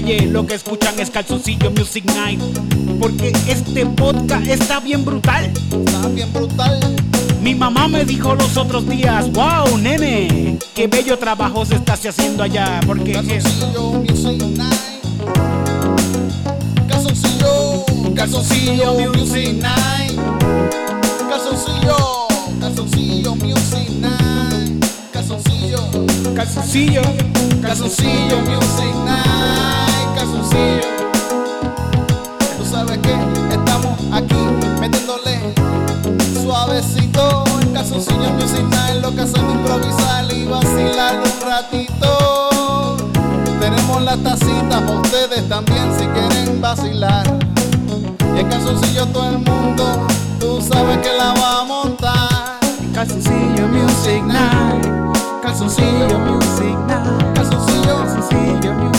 Calle. Lo que escuchan es Calzoncillo Music Night. Porque este podcast está bien brutal. Está bien brutal. Mi mamá me dijo los otros días, wow, nene, qué bello trabajo se está haciendo allá. Porque es- Calzoncillo Music Night. Calzoncillo, calzoncillo Music Night. Calzoncillo, calzoncillo Music Night. Calzoncillo, calzoncillo, calzoncillo Music Night. Calzoncillo. Tú sabes que estamos aquí metiéndole suavecito. En calzoncillo Music Night lo que hacemos es improvisar y vacilar un ratito. Tenemos la tacita para ustedes también si quieren vacilar. Y el calzoncillo todo el mundo, tú sabes que la va a montar. calzoncillo Music Night, calzoncillo Music Night, Calzoncillo, calzoncillo Music Night,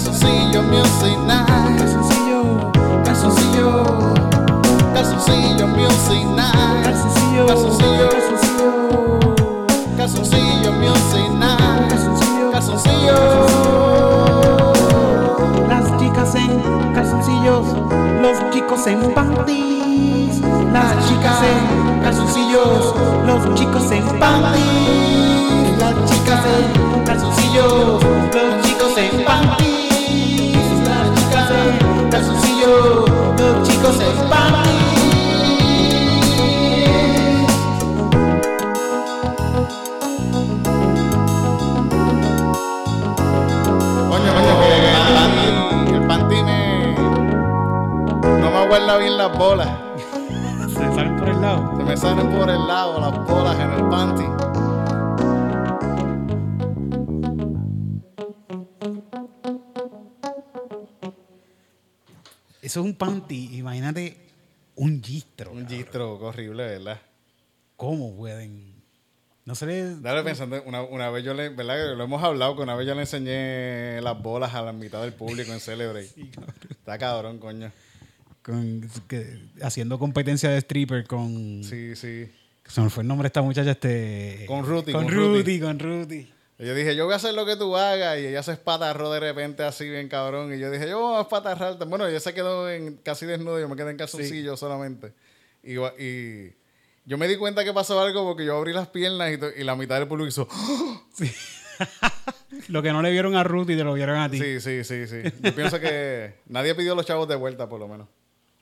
calzoncillo Music Night. calzoncillo, Calzoncillo, calzoncillo music night. calzoncillo, Calzoncillo. calzoncillo, Calzoncillo music night. calzoncillo. Calzoncillo. Las chicas en calzoncillos, los chicos en panties. Las chicas en calzoncillos, los chicos en panties. Las chicas en calzoncillos, los chicos en panties. Panty, el panty me. No me aguarda bien las bolas. Se salen por el lado. Se me salen por el lado las bolas en el panty. Eso es un panty, imagínate un gistro. Un gistro horrible, ¿verdad? ¿Cómo pueden? No se les... Dale pensando, una, una vez yo le, ¿verdad? Lo hemos hablado, que una vez yo le enseñé las bolas a la mitad del público en Celebrate. Está cabrón, coño. con- que- haciendo competencia de stripper con... Sí, sí. Se me fue el nombre de esta muchacha, este... Con Ruthie, Con con con Ruthie. Y yo dije, yo voy a hacer lo que tú hagas. Y ella se espatarró de repente así, bien cabrón. Y yo dije, yo voy a espatarrarte. Bueno, ella se quedó en, casi desnudo. Yo me quedé en calzoncillo solamente. Y, y yo me di cuenta que pasó algo porque yo abrí las piernas y, y la mitad del público hizo... Lo que no le vieron a Ruthie, te lo vieron a ti. Sí, sí, sí, sí. Yo pienso que nadie pidió los chavos de vuelta, por lo menos.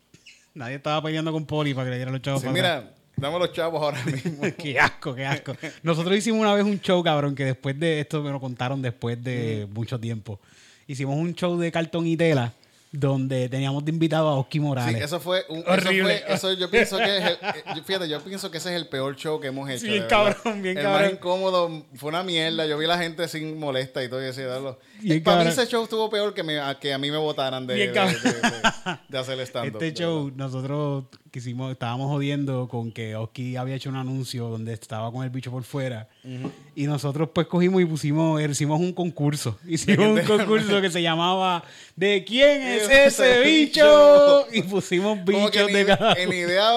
Nadie estaba peleando con Poli para que le dieran los chavos Sí, para mira, dame los chavos ahora mismo. qué asco, qué asco. Nosotros hicimos una vez un show, cabrón, que después de esto me lo contaron después de mucho tiempo. Hicimos un show de cartón y tela donde teníamos de invitado a Oski Sí, Morales. eso fue un, Horrible. Eso, fue, eso yo pienso que es el, eh, yo- fíjate, yo pienso que ese es el peor show que hemos hecho. Sí, cabrón, bien el cabrón. más incómodo, fue una mierda. Yo vi a la gente sin molesta y todo y decía, "Dalo". Bien Para mí ese show estuvo peor que, me- a, que a mí me votaran de, de, de- de- de hacer stand-up. este de show, verdad. nosotros que hicimos, estábamos jodiendo con que Oski había hecho un anuncio donde estaba con el bicho por fuera. Y nosotros pues cogimos y pusimos, hicimos un concurso. Hicimos un concurso que se llamaba ¿De quién es ese bicho? Y pusimos Como que bichos de cada en idea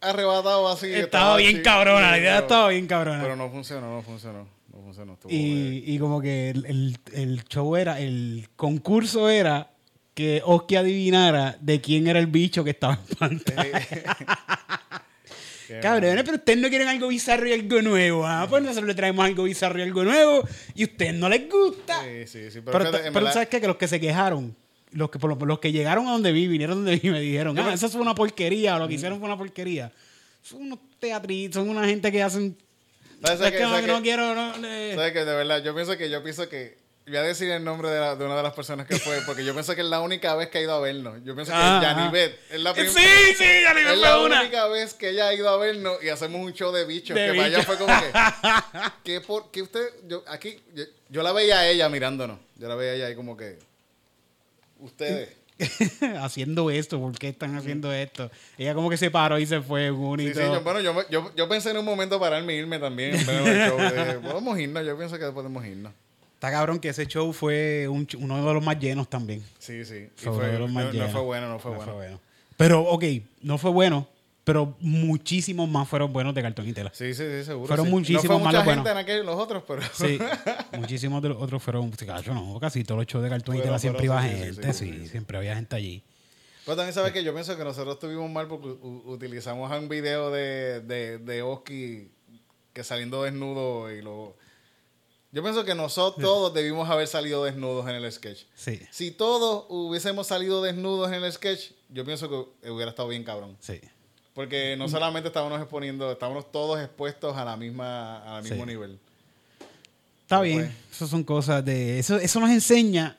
arrebatado así. Estaba bien así, cabrona, la idea pero- estaba bien cabrona. Pero no funcionó, no funcionó. No funcionó. Y, y como que el, el- el show era, el concurso era que Oski adivinara de quién era el bicho que estaba en pantalla. Cabrones, pero ustedes no quieren algo bizarro y algo nuevo. Ah, pues nosotros le traemos algo bizarro y algo nuevo y a ustedes no les gusta. Sí, sí, sí. Pero, Pero, fíjate, en pero verdad- ¿sabes qué? Que los que se quejaron, los que, por lo- los que llegaron a donde vi, vinieron donde vi, me dijeron, ah, eso es una porquería, o lo que hicieron fue una porquería. Son unos teatritos, son una gente que hacen... ¿Sabes Es qué? que no, ¿Sabes no qué? quiero... No, le- ¿Sabes qué? De verdad, yo pienso que, yo pienso que. Voy a decir el nombre de, la- de una de las personas que fue, porque yo pienso que es la única vez que ha ido a vernos. Yo pienso que Ah, Yanivet es la primera. Sí, sí, Yanivet Es la una. única vez que ella ha ido a vernos y hacemos un show de bichos. De que para ella fue como que. ¿Qué por qué usted.? Yo, aquí. Yo, yo la veía a ella mirándonos. Yo la veía a ella ahí como que. Ustedes. haciendo esto, ¿por qué están haciendo esto? Ella como que se paró y se fue, Sí, bonito. sí, yo, bueno, yo, yo, yo pensé en un momento pararme e irme también. show. Dije, podemos irnos, yo pienso que podemos irnos. Está cabrón que ese show fue un uno de los más llenos también. Sí, sí. Fue fue- uno de los más no, no llenos. fue bueno, no fue bueno. Pero, ok, no fue bueno, pero muchísimos más fueron buenos de cartón y tela. Sí, sí, sí, seguro. Fueron sí. muchísimos no fue más mucha los gente buenos. en aquellos, los otros, pero. Sí, muchísimos de los otros fueron, cacho, no, casi todos los shows de cartón y tela siempre iba sí, gente, sí, siempre había gente allí. Pero también sabes que yo pienso que nosotros estuvimos mal porque utilizamos un video de, de, de Oski que saliendo desnudo y lo. Yo pienso que nosotros todos debimos haber salido desnudos en el sketch. Sí, Si todos hubiésemos salido desnudos en el sketch, yo pienso que hubiera estado bien cabrón. sí. Porque no solamente estábamos exponiendo, estábamos todos expuestos a la misma, al mismo Sí. nivel. Está bien, pues- eso son cosas de... Eso, eso nos enseña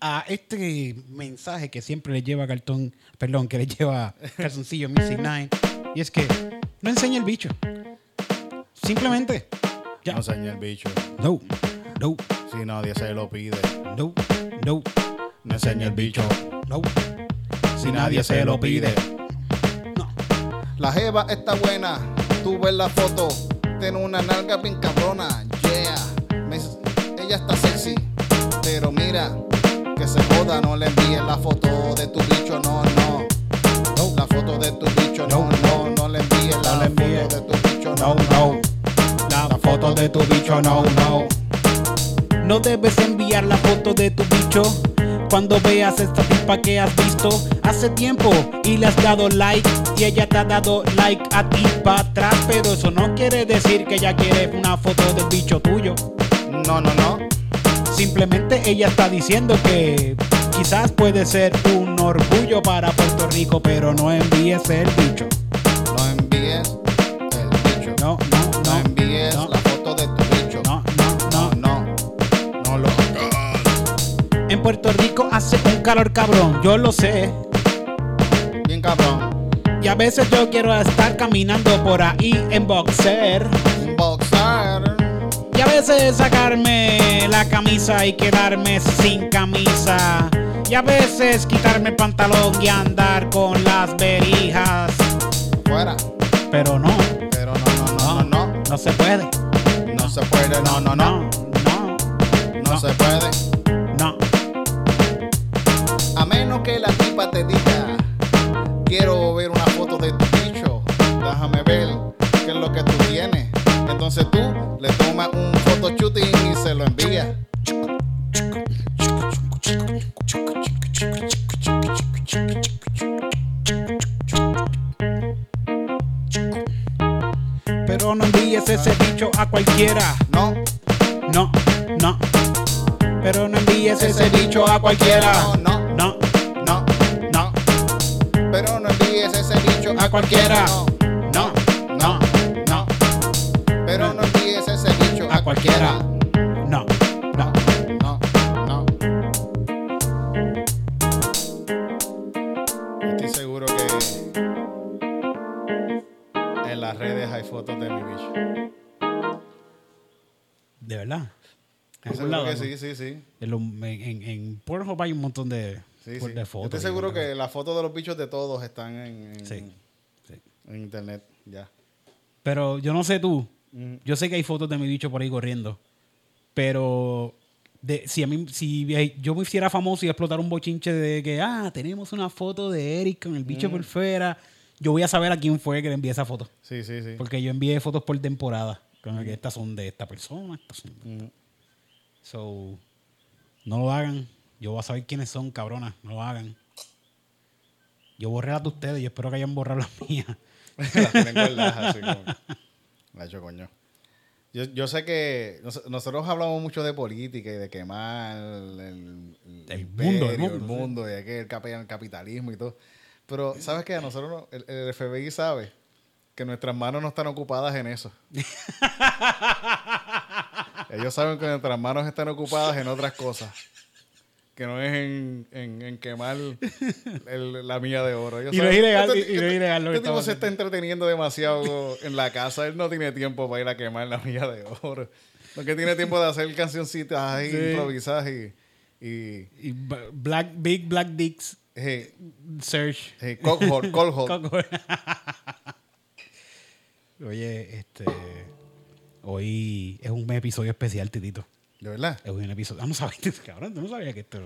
a este mensaje que siempre le lleva cartón, perdón, que le lleva calzoncillo Music 9, y es que no enseña el bicho. Simplemente, ya. No el bicho. No, no, Si nadie se lo pide. no, no, No enseña el bicho. no. Si nadie se lo pide. No. La jeva está buena, tú ves la foto, tiene una nalga bien cabrona, yeah. Me- ella está sexy, pero mira, que se joda, no le envíes la foto de tu bicho, no, no. La foto de tu bicho, no, no, no le envíes la No le envíes. foto de tu bicho, No, no, no. Foto de tu bicho, no, no. No debes enviar la foto de tu bicho cuando veas esta tipa que has visto hace tiempo y le has dado like y ella te ha dado like a ti para atrás, pero eso no quiere decir que ella quiere una foto del bicho tuyo. No, no, no. Simplemente ella está diciendo que quizás puede ser un orgullo para Puerto Rico, pero no envíes el bicho. Puerto Rico hace un calor cabrón, yo lo sé. Bien cabrón. Y a veces yo quiero estar caminando por ahí en boxer. Boxer. Y a veces sacarme la camisa y quedarme sin camisa. Y a veces quitarme el pantalón y andar con las verijas. Fuera. Pero no, Pero no, no, no, no, no. no se puede. No se puede, no, no, no. No, No se puede. Menos que la tipa te diga, quiero ver una foto de tu bicho. Déjame ver qué es lo que tú tienes. Entonces tú le tomas un photo shooting y se lo envías. Pero no envíes ese bicho a cualquiera. No, no. Pero no envíes ese bicho a cualquiera. No, No, no, no. pero no envíes ese bicho A cualquiera. No, No, no, pero no envíes ese bicho A cualquiera. No, no. No, no. Estoy seguro que en las redes hay fotos de mi bicho. De verdad. Estoy seguro lado, que ¿no? sí, sí, sí. En, lo- en, en, en Pornhub hay un montón de, Sí, sí. de Yo fotos. estoy y seguro que las fotos de los bichos de todos están en, en- Sí. En internet, ya. Pero yo no sé tú. Yo sé que hay fotos de mi bicho por ahí corriendo. Pero de, si a mí, si yo me hiciera famoso y explotar un bochinche de que, ah, tenemos una foto de Eric con el bicho por fuera, yo voy a saber a quién fue que le envié esa foto. Sí, sí, sí. Porque yo envié fotos por temporada. Que estas son de esta persona, estas son de-. So, no lo hagan. Yo voy a saber quiénes son, cabronas. No lo hagan. Yo borré las de ustedes y espero que hayan borrado las mías. Las tienen guardadas así como. La hecho coño. Yo, yo sé que nos- nosotros hablamos mucho de política y de quemar el, el, El imperio, mundo, el el mundo, mundo, y el, capi- el capitalismo y todo. Pero, ¿sabes qué? A nosotros, no- el, el FBI sabe que nuestras manos no están ocupadas en eso. Ellos saben que nuestras manos están ocupadas en otras cosas. Que no es en, en- en quemar el- la milla de oro. Ellos Y no es ilegal, este- y- y no es ilegal lo que este tipo se está entreteniendo demasiado en la casa. Él no tiene tiempo para ir a quemar la milla de oro. Lo que tiene tiempo de hacer cancioncitas ahí, Sí. improvisadas y... y Black, Big Black Dicks hey, Search. hey. Oye, este. Hoy es un episodio especial, Titito. ¿De verdad? Es un episodio. Ah, no sabías, cabrón. Tú no sabías que esto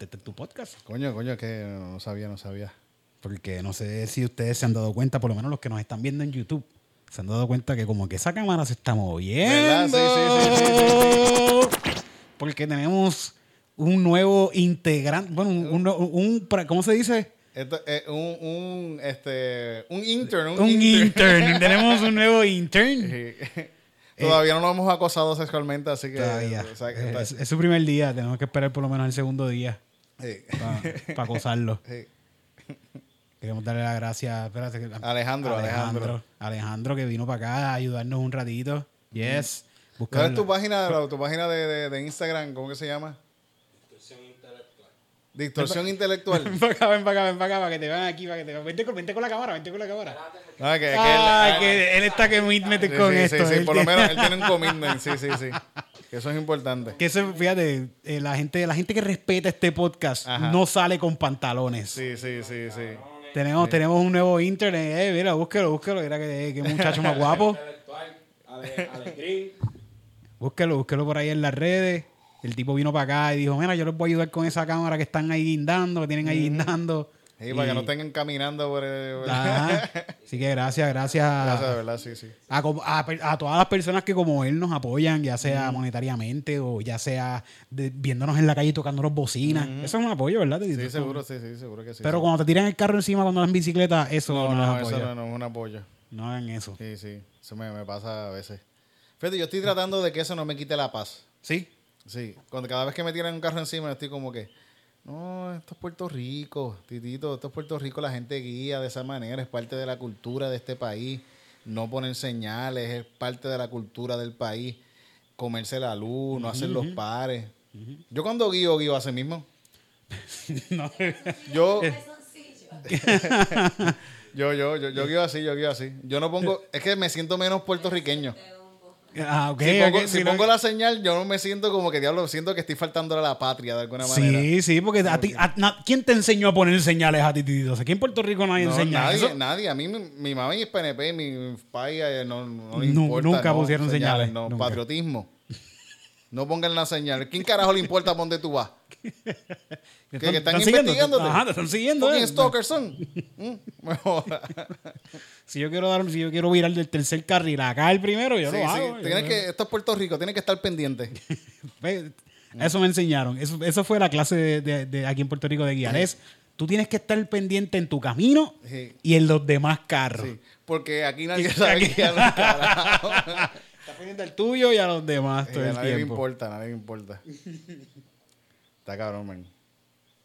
es tu podcast. Coño, coño, que no sabía, no sabía. Porque no sé si ustedes se han dado cuenta, por lo menos los que nos están viendo en YouTube, se han dado cuenta que como que esa cámara se está moviendo. ¿Verdad? Sí, sí, sí, Porque tenemos un nuevo integrante, bueno, un, un- ¿cómo se dice? Esto un, un, este, un intern. Un, Un intern. intern. tenemos un nuevo intern. Sí. Todavía no lo hemos acosado sexualmente, así que... Todavía. o sea, que está- Es, es su primer día, tenemos que esperar por lo menos el segundo día sí. para acosarlo. Sí. Queremos darle las gracias espérate, Alejandro, Alejandro. Alejandro que vino para acá a ayudarnos un ratito. Yes. ¿Cuál es tu página, la- tu página de, de- de Instagam? ¿Cómo que se llama? Distorsión intelectual. Ven para acá, ven para acá, ven para acá, para que te vean aquí, para que te vean. Vente con, vente con la cámara, vente con la cámara. Ah, que, que él- Ay, ah, que él está que me mete sí, con sí, esto. sí, sí, él por lo menos él tiene un commitment, sí, sí, sí. Que eso es importante. Que eso, fíjate, eh, la gente, la gente que respeta este podcast Ajá. no sale con pantalones. Sí, sí, sí, sí. Tenemos, tenemos un nuevo internet, eh, mira, búsquelo, búsquelo, mira que, que muchacho más guapo. Búsquelo, búsquelo por ahí en las redes. El tipo vino para acá y dijo, mira, yo les voy a ayudar con esa cámara que están ahí guindando, que tienen ahí guindando. Sí, para Y- que no estén caminando por el... Ajá. Así que gracias, gracias, a- Gracias, de verdad, sí, sí. a, todas las personas que como él nos apoyan, ya sea monetariamente o ya sea de- viéndonos en la calle y tocándonos bocinas. Eso es un apoyo, ¿verdad? Sí, seguro, sí, sí, seguro que sí. Pero sí. cuando te tiran el carro encima cuando vas en bicicleta, eso No, no, no, es eso apoyo. no, no es un apoyo. No hagan eso. Sí, sí. Eso me, me pasa a veces. Fíjate, yo estoy tratando de que eso no me quite la paz. ¿Sí? Sí. Cuando cada vez que me tiran un carro encima, estoy como que... No, esto es Puerto Rico, titito, esto es Puerto Rico, la gente guía de esa manera, es parte de la cultura de este país. No poner señales, es parte de la cultura del país. Comerse la luz, no hacer los pares. Yo cuando guío, guío así mismo. No. Yo, yo, yo, yo, yo guío así, yo guío así. Yo no pongo, es que me siento menos puertorriqueño. Ah, si pongo, si no- la señal, yo no me siento como que diablo, siento que estoy faltando a la patria de alguna manera. Sí, sí, porque a ti, a- na- ¿quién te enseñó a poner señales a ti, Titito? Aquí en Puerto Rico nadie No, enseña nadie, nadie. A mí, mi, mi mamá y PNP, mi país eh, no, no importa. nunca no, pusieron señales, No, nunca. patriotismo. No pongan la señal. ¿Quién carajo le importa por dónde tú vas? ¿Te que están investigándote. Ajá, te están siguiendo. Eh. stalkers son. Mm, me. Si yo quiero dar, si yo quiero virar del tercer carril acá el primero, yo Sí, lo sí. hago. Tienes Yo- que, esto es Puerto Rico, tienes que estar pendiente. Eso me enseñaron. Eso, eso fue la clase de, de- de aquí en Puerto Rico de guiar. Es, tú tienes que estar pendiente en tu camino Sí. y en los demás carros. Porque aquí nadie sabe aquí- guiar. Estás pendiente al tuyo y a los demás todo a el nadie tiempo. importa, a nadie le importa. Está cabrón, man.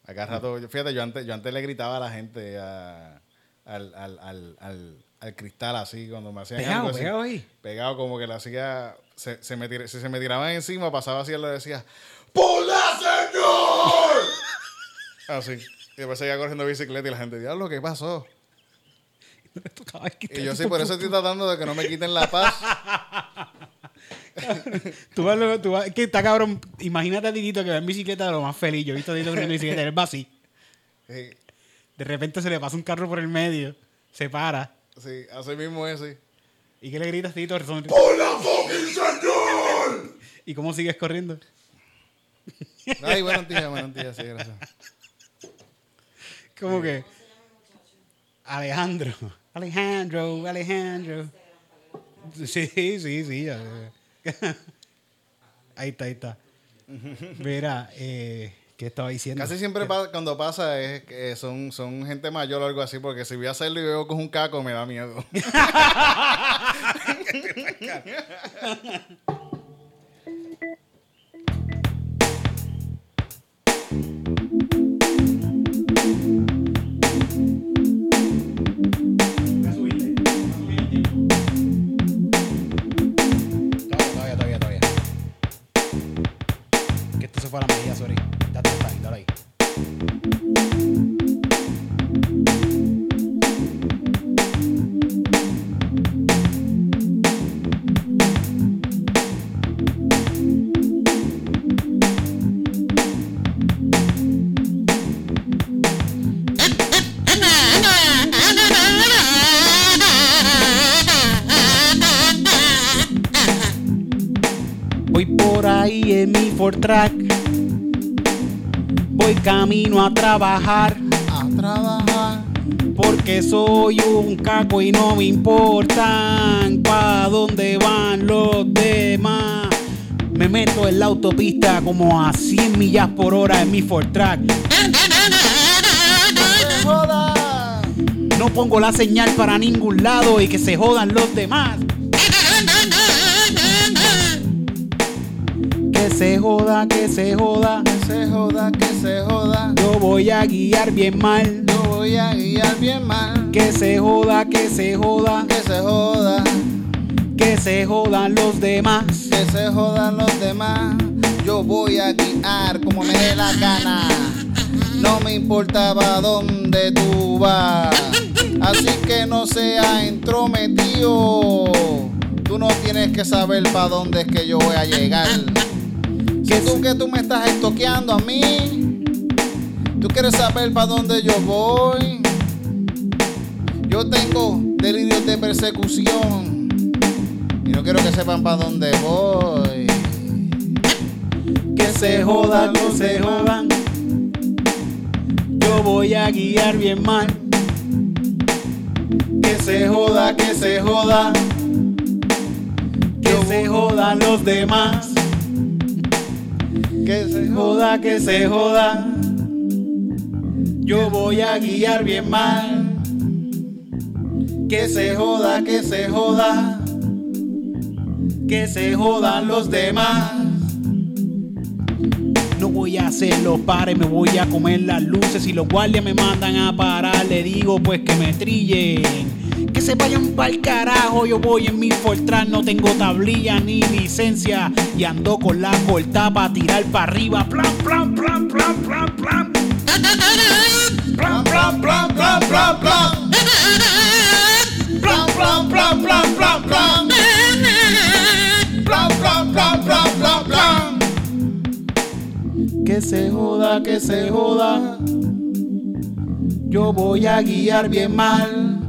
Acá rato, yo- fíjate, yo antes, yo antes le gritaba a la gente a- al, al, al, al, al cristal así, cuando me hacían Pegado, algo así. pegado ahí. Pegado, como que le hacía, se, se me tir- si se me tiraban encima, pasaba así, él le decía, ¡Pola, señor! así. Y después seguía corriendo bicicleta y la gente, diablo, ¿qué pasó? Tocaba Y yo sí, por eso estoy tratando de que no me quiten la paz. Tú vas, luego- tú vas- que está cabrón. Imagínate a Titito que va en bicicleta de lo más feliz. Yo he visto a Titito corriendo en bicicleta, él va así. Sí. De repente se le pasa un carro por el medio, se para Sí, así mismo es, sí. ¿Y qué le gritas, Tito? Son- ¡Por la fucking señal! ¿Y cómo sigues corriendo? Ay, buenos días, buenos días, sí, gracias. ¿Cómo que? Alejandro. Alejandro, Alejandro. Sí, sí, sí. ya. Ahí está, ahí está. Mira, eh, ¿qué estaba diciendo? Casi siempre pa- cuando pasa es que son, son gente mayor o algo así, porque si voy a hacerlo y veo con un caco me da miedo. fue sorry. Date ahí. Voy por ahí en mi Ford Track. Voy camino a trabajar. A trabajar. Porque soy un caco y no me importan pa' dónde van los demás. Me meto en la autopista como a 100 millas por hora en mi Ford Track. No pongo la señal para ningún lado y que se jodan los demás. Que se joda, que se joda. Que se joda, que se joda. Yo voy a guiar bien mal. Yo voy a guiar bien mal. Que se joda, que se joda. Que se joda, Que se jodan los demás. que se jodan los demás. Yo voy a guiar como me dé la gana. No me importaba dónde tú vas. Así que no sea entrometido. Tú no tienes que saber para dónde es que yo voy a llegar. Que tú que tú me estás estoqueando a mí. Tú quieres saber para dónde yo voy. Yo tengo delirios de persecución. Y no quiero que sepan para dónde voy. Que se jodan, que se jodan. Yo voy a guiar bien mal. Que se joda, que se joda. Que se jodan los demás. Que se Joda, que se joda. Yo voy a guiar bien mal. Que se joda, que se joda. Que se jodan los demás. No voy a hacer los pares, me voy a comer las luces. Si los guardias me mandan a parar, le digo pues que me trillen. Se vayan pa'l carajo, yo voy en mi Fortran, no tengo tablilla ni licencia. Y ando con la corta para tirar para arriba. Plan, plan, plan, plan, plan, plan. Plan, plan, plan, plan, plan, plan. Plan, plan, plan, plan, plan, plan. Plan, plan, plan, plan, plan, plan. Que se joda, que se joda. Yo voy a guiar bien mal.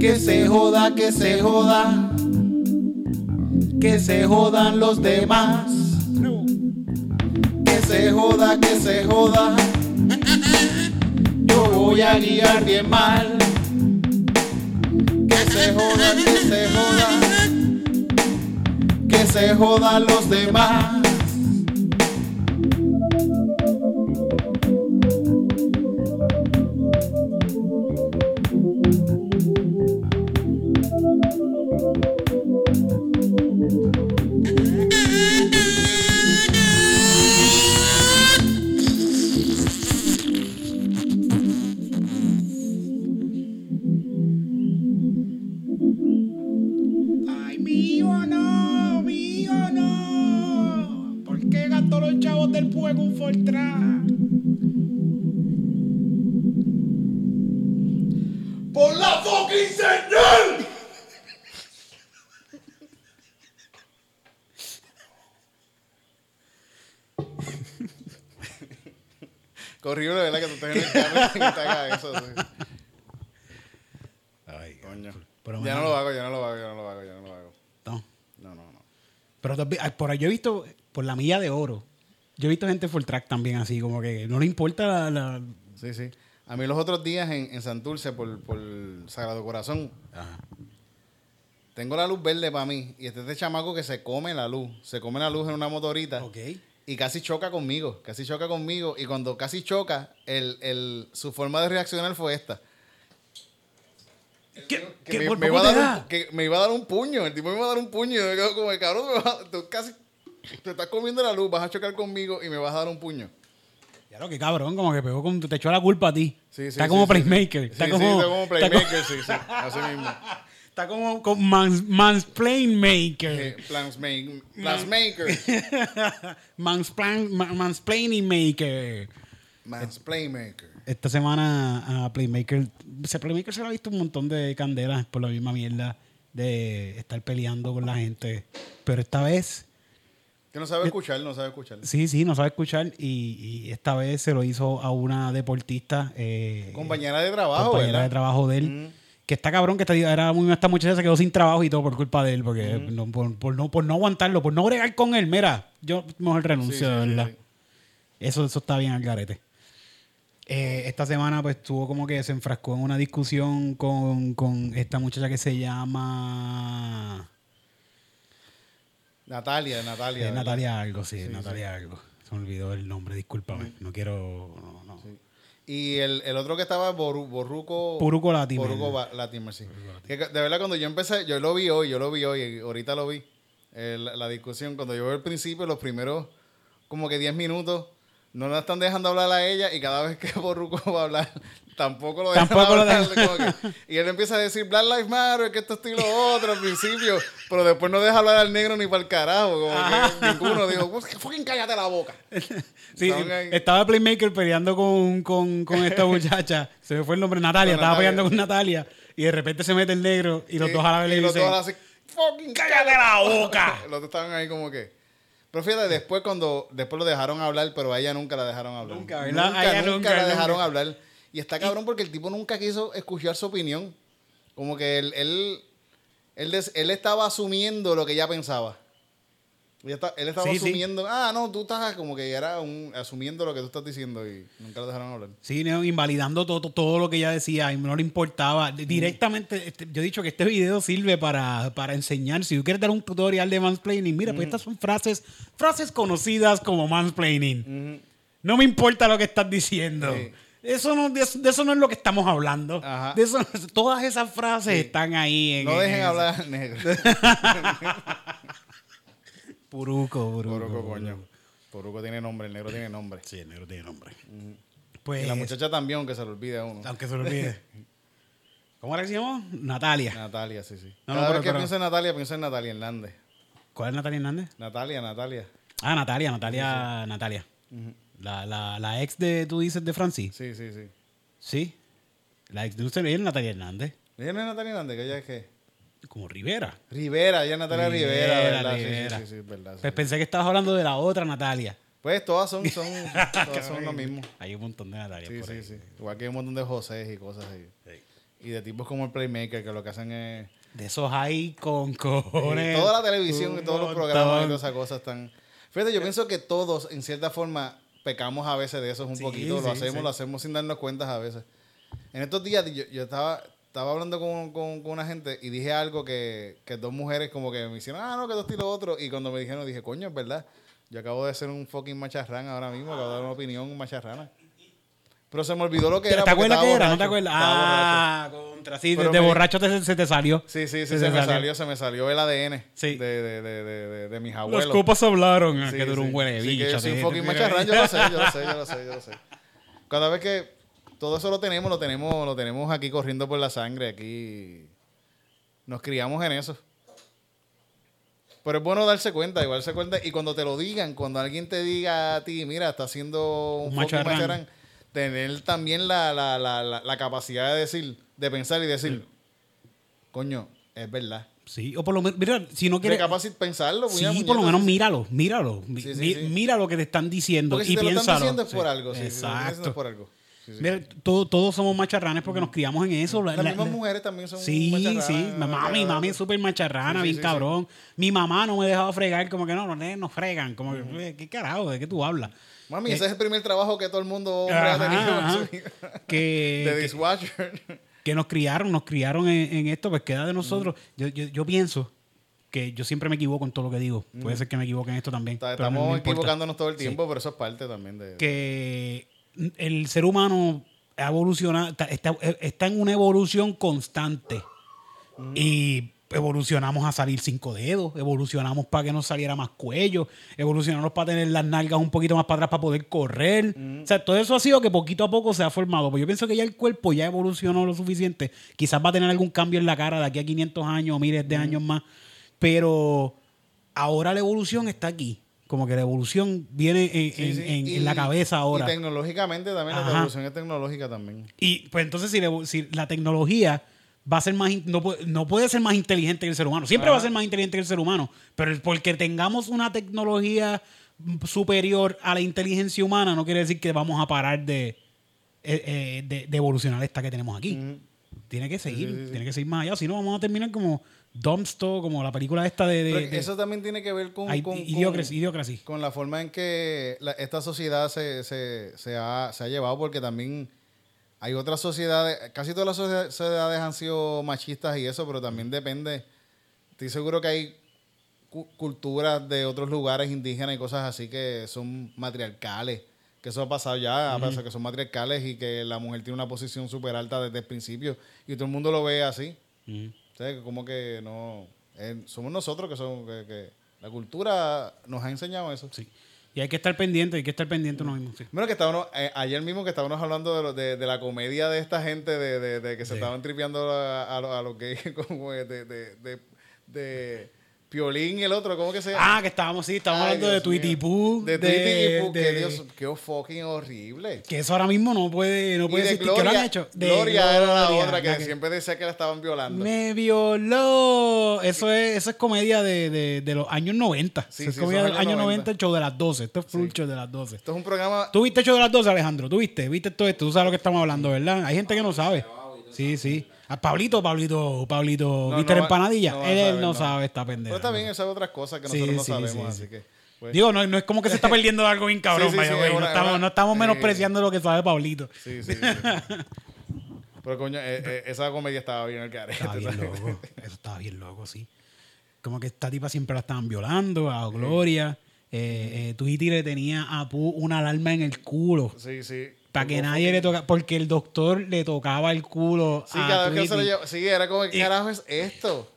Que se joda, que se joda. Que se jodan los demás. Que se joda, que se joda. Yo voy a guiar bien mal. Que se joda, que se joda. Que se jodan los demás. Horrible, ¿verdad? Que tú estés en el carro y te haga eso. sí. Pero Ya no lo hago, ya no lo hago, ya no lo hago, ya no lo hago. no. No, no, no. Pero por ahí yo he visto, por la milla de oro, yo he visto gente full track también así, como que no le importa la... la- Sí, sí. A mí los otros días en, en Santurce, por, por Sagrado Corazón, tengo la luz verde para mí. Y este, este chamaco que se come la luz. Se come la luz en una motorita. Ok. Y casi choca conmigo. Casi choca conmigo. Y cuando casi choca, el, el, su forma de reaccionar fue esta. ¿Qué, Que qué- me, me iba a dar da? un, que me iba a dar un puño. El tipo me iba a dar un puño. Yo quedo como, cabrón, me vas a- tú casi te estás comiendo la luz, vas a chocar conmigo y me vas a dar un puño. Claro, que cabrón, como que pegó con, te echó la culpa a ti. Sí, sí, está sí, como playmaker. Está Sí, como, como está como- playmaker, sí, sí. Así mismo. Está como, como mans, mansplainmaker. Eh, Plansmaker. Plansmaker. Mansplan, ma- mansplaining maker. Mansplaymaker. Esta semana a Playmaker, Playmaker se le ha visto un montón de candelas por la misma mierda de estar peleando con la gente. Pero esta vez, Que no sabe escuchar, no sabe escuchar. sí, sí, no sabe escuchar y, y esta vez se lo hizo a una deportista. Eh, Compañera de trabajo, compañera ¿verdad? de trabajo de él. Que está cabrón, que esta, era muy, esta muchacha se quedó sin trabajo y todo por culpa de él, porque no, por, por no, por no aguantarlo, por no bregar con él. Mira, yo mejor renuncio, sí, de verdad. sí. Eso, eso está bien al garete. Eh, esta semana, pues, tuvo como que se enfrascó en una discusión con, con esta muchacha que se llama. Natalia, Natalia. eh. Natalia algo, sí, Natalia algo. Se me olvidó el nombre, discúlpame. No quiero. No. Y el, el otro que estaba, Boru- Borruco. Puruco Latimer. Boruco Ba- Latimer, sí. Que de verdad, cuando yo empecé, yo lo vi hoy, yo lo vi hoy, y ahorita lo vi. eh, la, la discusión, cuando yo veo el principio, los primeros como que 10 minutos, no la están dejando hablar a ella, y cada vez que Borruco va a hablar, tampoco lo dejan Tampoco lo hablar. dejan. como que- y él empieza a decir Black Lives Matter, que esto esto y lo otro al principio, pero después no deja hablar al negro ni para el carajo. Como que ninguno dijo, "Pues, fucking cállate la boca. Sí, estaba Playmaker peleando con, con, con esta muchacha. Se me fue el nombre, Natalia. Estaba Natalia. peleando con Natalia. Y de repente se mete el negro y los Sí, dos a la vez le dicen: así, fucking ¡Cállate la boca! Los dos estaban ahí como que. Pero fíjate, después cuando después lo dejaron hablar, pero a ella nunca la dejaron hablar. Nunca, ¿verdad? Nunca, nunca nunca, la dejaron nunca. hablar. Y está cabrón porque el tipo nunca quiso escuchar su opinión. Como que él, él, él, des- él estaba asumiendo lo que ella pensaba. Ella está- él estaba Sí, sí. asumiendo, ah, no, tú estás como que era un, asumiendo lo que tú estás diciendo y nunca lo dejaron hablar. Sí, no, invalidando todo, todo lo que ella decía y no le importaba. Directamente, este, yo he dicho que este video sirve para, para enseñar. Si tú quieres dar un tutorial de mansplaining, mira, pues estas son frases, frases conocidas como mansplaining. No me importa lo que estás diciendo. Sí. Eso no, de, eso, de eso no es lo que estamos hablando. Ajá. De eso, todas esas frases están ahí. En, No en dejen eso. hablar negro. Puruco, puruco. Poruco, coño. Poruco tiene nombre, el negro tiene nombre. Sí, el negro tiene nombre. Pues, Y la muchacha también, aunque se le olvide a uno. aunque se lo olvide. ¿Cómo era que se llamó? Natalia. Natalia, sí, sí. No, Cada no, pero- vez que pero- pienso en Natalia, pienso en Natalia Hernández. ¿Cuál es Natalia Hernández? Natalia, Natalia. Ah, Natalia, Natalia, Natalia. La, la, la ex de, tú dices, de Francis. Sí, sí, sí. Sí. La ex de usted es Natalia Hernández. Ella no es Natalia Hernández, que ella es que. Como Rivera. Rivera, ella es Natalia Rivera, Rivera, ¿verdad? Sí, Rivera. Sí, sí, sí, verdad. sí. Pues pensé que estabas hablando de la otra Natalia. Pues todas son, son, todas son lo mismo. Hay un montón de Natalia Sí, por sí, ahí. sí. Igual que hay un montón de José y cosas así. Sí. Y de tipos como el Playmaker, que lo que hacen es. De esos hay con cojones. toda la televisión y todos los programas y todas esas cosas están. Fíjate, yo pienso que todos, en cierta forma, pecamos a veces de eso un Sí, poquito. sí, lo hacemos, sí. lo hacemos sin darnos cuenta a veces. En estos días yo, yo estaba, estaba hablando con, con- con una gente y dije algo que, que dos mujeres como que me hicieron, ah, no, que esto y lo otro. Y cuando me dijeron, dije, coño, es verdad. Yo acabo de ser un fucking macharrán ahora mismo, acabo de dar una opinión macharrana. Pero se me olvidó lo que ¿Te, era. te acuerdas qué era? ¿No te acuerdas? Ah, contra. Sí, de, Pero de me- borracho te- se te salió. Sí, sí, sí, Se se, me salió. salió, se me salió el ADN Sí. de, de, de, de, mis Los abuelos. copas hablaron. ah, Sí, que duró sí. un huele de Sí, que bicho. yo soy un te- fucking te- macharrán, yo lo sé, yo lo sé, yo lo sé, yo lo sé. Cada vez que todo eso lo tenemos, lo tenemos, lo tenemos aquí corriendo por la sangre, aquí nos criamos en eso. Pero es bueno darse cuenta, igual darse cuenta, y cuando te lo digan, cuando alguien te diga a ti, mira, está haciendo un, Un fucking macharrán. Tener también la, la, la, la, la capacidad de decir, de pensar y decir, coño, es verdad. Sí, o por lo menos, mira, si no De quieres. capaz pensarlo, Sí, puñeta, por lo menos míralo, míralo. Sí, sí, sí. Mira lo que te están diciendo Porque si y te lo piénsalo. están diciendo es por Sí, algo. Sí, si te lo están diciendo Exacto. es por algo. Sí, sí, sí. Mira, todo- todos somos macharranes porque nos criamos en eso. La- Las la- mismas la- mujeres también son Sí, macharranas, sí. ¿no? Mami, mami es súper macharrana, Sí, sí, bien sí, cabrón. Mi mamá no me dejaba fregar, como que no, nenes nos fregan. Como que, "Eh, ¿qué carajo? ¿De qué tú hablas? Mami, Eh, ese es el primer trabajo que todo el mundo hombre ha Ajá, tenido ajá. vida. de que, que, dishwasher. que nos criaron, nos criaron en, en esto, pues queda de nosotros. Yo, yo, yo pienso que yo siempre me equivoco en todo lo que digo. Puede ser que me equivoque en esto también. Está- no Estamos equivocándonos todo el tiempo, pero eso es parte también de... que el ser humano ha evolucionado, está, está- en una evolución constante. Y evolucionamos a salir cinco dedos, evolucionamos para que nos saliera más cuello, evolucionamos para tener las nalgas un poquito más para atrás para poder correr. O sea, todo eso ha sido que poquito a poco se ha formado. Pues yo pienso que ya el cuerpo ya evolucionó lo suficiente. Quizás va a tener algún cambio en la cara de aquí a 500 años o miles de años más. Pero ahora la evolución está aquí. Como que la evolución viene en, Sí, en- sí. en- Y- en la cabeza ahora. Y tecnológicamente también, Ajá. la evolución es tecnológica también. Y pues entonces si, le- si la tecnología va a ser más no, puede, no puede ser más inteligente que el ser humano. Siempre va a ser más inteligente que el ser humano. Pero porque tengamos una tecnología superior a la inteligencia humana no quiere decir que vamos a parar de, eh, eh, de, de evolucionar esta que tenemos aquí. Tiene que seguir, tiene que seguir más allá. Si no, vamos a terminar como Dumpsto, como la película esta de... de- de- eso también tiene que ver con, Ay, con, Idiocracy, con- la forma en que la- esta sociedad se, se, se, ha, se ha llevado, porque también hay otras sociedades, casi todas las socie- sociedades han sido machistas y eso, pero también depende. Estoy seguro que hay cu- culturas de otros lugares indígenas y cosas así que son matriarcales. Que eso ha pasado ya, ha pasado que son matriarcales y que la mujer tiene una posición súper alta desde el principio y todo el mundo lo ve así. Como que no. eh, somos nosotros que somos. Que, que la cultura nos ha enseñado eso. Sí. Y hay que estar pendiente, hay que estar pendiente uno mismo. sí. Bueno, que estábamos, eh, ayer mismo que estábamos hablando de, lo- de, de la comedia de esta gente, de, de- de que se Sí. estaban tripeando a, a, lo- a los gays, como de Piolín y el otro, ¿cómo que se llama? Ah, que estábamos, sí, estábamos Ay, hablando de Dios. De de- Tweety Poo, que de- Dios, qué fucking horrible. Que eso ahora mismo no puede, no puede de existir. ¿Qué lo han hecho? De Gloria era la Gloria, otra que, la que- siempre decía que la estaban violando. Me violó. Eso es, eso es comedia de, de, de los años 90. Sí, Eso es sí, comedia de los años años 90, 90, el show de las 12. Esto es full show de las 12. Esto es un programa ¿Tú viste el show de las 12, Alejandro? ¿Tú viste? ¿Viste todo esto? Tú sabes lo que estamos hablando, ¿verdad? Hay gente que no sabe. Sí, sí. A Pablito, Pablito, Pablito, No, ¿viste no la va- empanadilla? no él, saber, no, no. sabe esta pendeja. Pero también esas otras cosas que Sí, nosotros no sí, sabemos, sí, así sí. que. pues, Digo, no, es como que se está perdiendo algo bien cabrón, no, una- estamos, una- no estamos eh, menospreciando lo que sabe Pablito. sí, sí, sí. Pero coño, eh, eh, esa comedia estaba bien el carete. Estaba bien ¿sabes? loco. Eso estaba bien loco, sí. Como que esta tipa siempre la estaban violando, a Gloria. Eh, eh, Tweety le tenía a Pooh una alarma en el culo. Sí, sí. Para que nadie le tocara. Porque el doctor le tocaba el culo Sí, a cada vez que se lo Tweety. lleva. Sí, era como, ¿qué carajo es esto?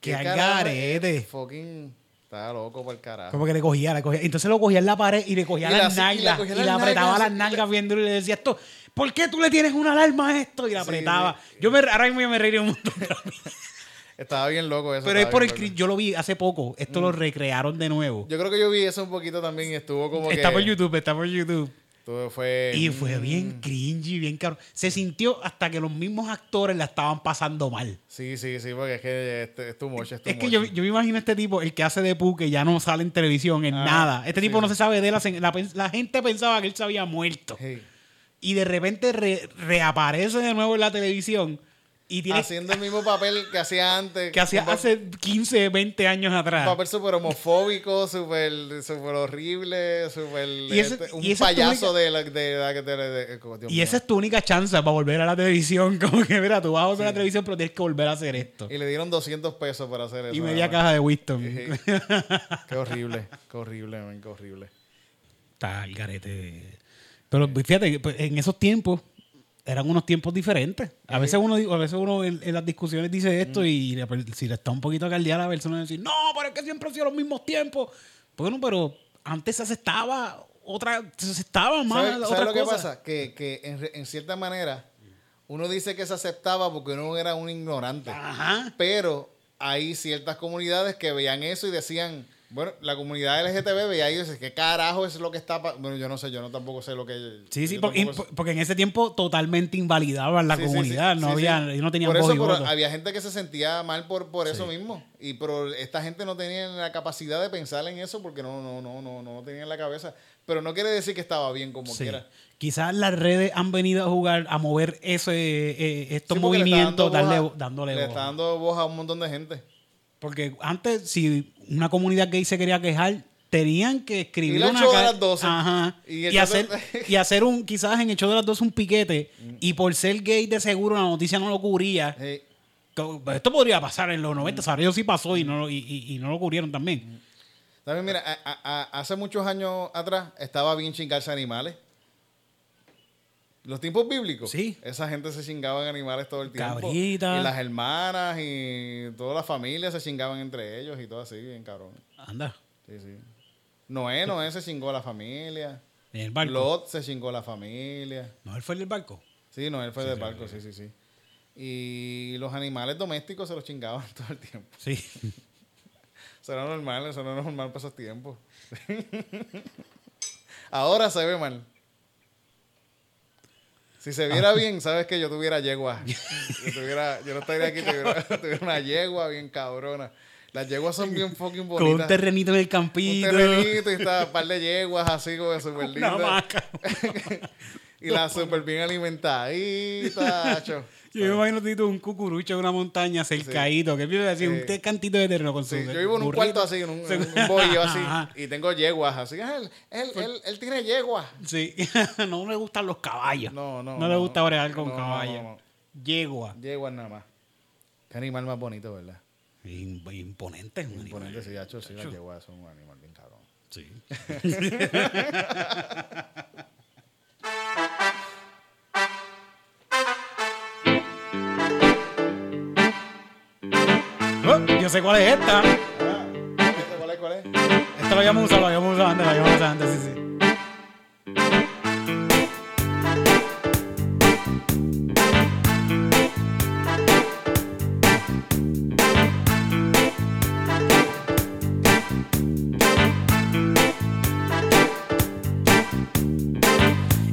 Qué es algarete. esto? Fucking. Estaba loco por el carajo. Como que le cogía, le cogía. Entonces lo cogía en la pared y le cogía Y las nalgas. Y le, las apretaba las nalgas viéndolo y le decía esto. ¿Por qué tú le tienes una alarma a esto? Y Sí, apretaba. sí. Yo me, ahora mismo yo me reiría un montón. Estaba bien loco eso. Pero es por el bien loco. Yo lo vi hace poco. Esto lo recrearon de nuevo. Yo creo que yo vi eso un poquito también y estuvo como Está que. por YouTube, está por YouTube. Todo fue. Y fue mm, bien cringy, bien caro. Se sintió hasta que los mismos actores la estaban pasando mal. Sí, sí, sí, porque es que este, es es too Es que yo, yo me imagino a este tipo, el que hace de Pooh, que ya no sale en televisión, en Ah, nada. Este sí, tipo no se sabe de él. La, la, la gente pensaba que él se había muerto. Y de repente re- reaparece de nuevo en la televisión. Y Haciendo el mismo papel que hacía antes. que hacía un hace 15, 20 años Un atrás. papel súper homofóbico, súper super horrible, súper... Este, un payaso de la... De, de- de- oh, Y mío. esa es tu única chance para volver a la televisión. Como que, mira, tú vas a volver a la televisión, pero tienes que volver a hacer esto. Y le dieron 200 pesos para hacer eso. Y media caja de Winston. Qué horrible, qué horrible, man, qué horrible. Está el garete. Pero fíjate, pues, en esos tiempos eran unos tiempos diferentes. A veces uno, a veces uno en, en las discusiones dice esto y le- pues, si le está un poquito caldeada a la persona decir, no, pero es que siempre han sido los mismos tiempos. Bueno, pero antes se aceptaba otra, se aceptaba más ¿Sabes lo que pasa? Que, que en cierta manera uno dice que se aceptaba porque uno era un ignorante. Ajá. Pero hay ciertas comunidades que veían eso y decían, bueno, la comunidad LGTB veía y dice, ¿qué carajo es lo que está pa-?" Bueno, yo no sé, yo no tampoco sé lo que... Sí, sí, porque, sé. porque en ese tiempo totalmente invalidaban la Sí, comunidad, sí, no había, no tenían por eso, voz y voto. había gente que se sentía mal por, por eso mismo. Y pero esta gente no tenía la capacidad de pensar en eso porque no, no, no, no, no tenía en la cabeza. pero no quiere decir que estaba bien como quiera. Quizás las redes han venido a jugar, a mover ese, eh, estos porque le está movimientos, dando voz dándole Le voz. está dando voz a un montón de gente. Porque antes, si una comunidad gay se quería quejar, tenían que escribir Ir al una de las 12. Ajá. Y Y, hacer, y un, quizás en el show de las dos un piquete. Mm. Y por ser gay, de seguro la noticia no lo cubría. Sí. Co- Esto podría pasar en los 90, ¿sabes? Yo sí pasó y no, lo- y, y- y no lo cubrieron también. También, mira, a- a- a- hace muchos años atrás estaba bien chingarse animales. Los tiempos bíblicos. Sí. Esa gente se chingaba en animales todo el tiempo. Cabrita. Y las hermanas y toda la familia se chingaban entre ellos y todo así, bien cabrón. Anda, Sí, sí. Noé, Noé se chingó a la familia. en el barco. Lot se chingó a la familia. No, él fue el del barco. Sí, Noé fue del barco, sí, sí, sí. Y los animales domésticos se los chingaban todo el tiempo. Sí. Eso era normal, eso no era normal para esos tiempos. Ahora se ve mal. Si se viera Ah. bien, sabes que yo tuviera yegua. Yo, tuviera, yo no estaría aquí, tuviera, tuviera una yegua bien cabrona. Las yeguas son bien fucking Con un bonitas. terrenito en el Un campito. terrenito y está un par de yeguas así como súper Una lindas. hamaca. Y las súper bien alimentaditas. Yo me imagino Tito, un cucurucho en una montaña cercadito, que vive así, un cantito de terreno con su yo vivo en un cuarto así, en un, bollo así, y tengo yeguas así. Ah, Él, él, él, él tiene yeguas. Sí, no le gustan los caballos. No, no, No le gusta bregar con caballos. Yegua. Yeguas nada más. Qué animal más bonito, ¿verdad? Im- Imponente. un animal. Imponente, sí, hacho, sí, las yeguas son un animal bien cabrón. Sí. sé cuál es esta. Ah, ¿este ¿Cuál es? ¿Cuál es? Esta lo habíamos usado, lo habíamos usado antes, lo habíamos usado antes, sí, sí.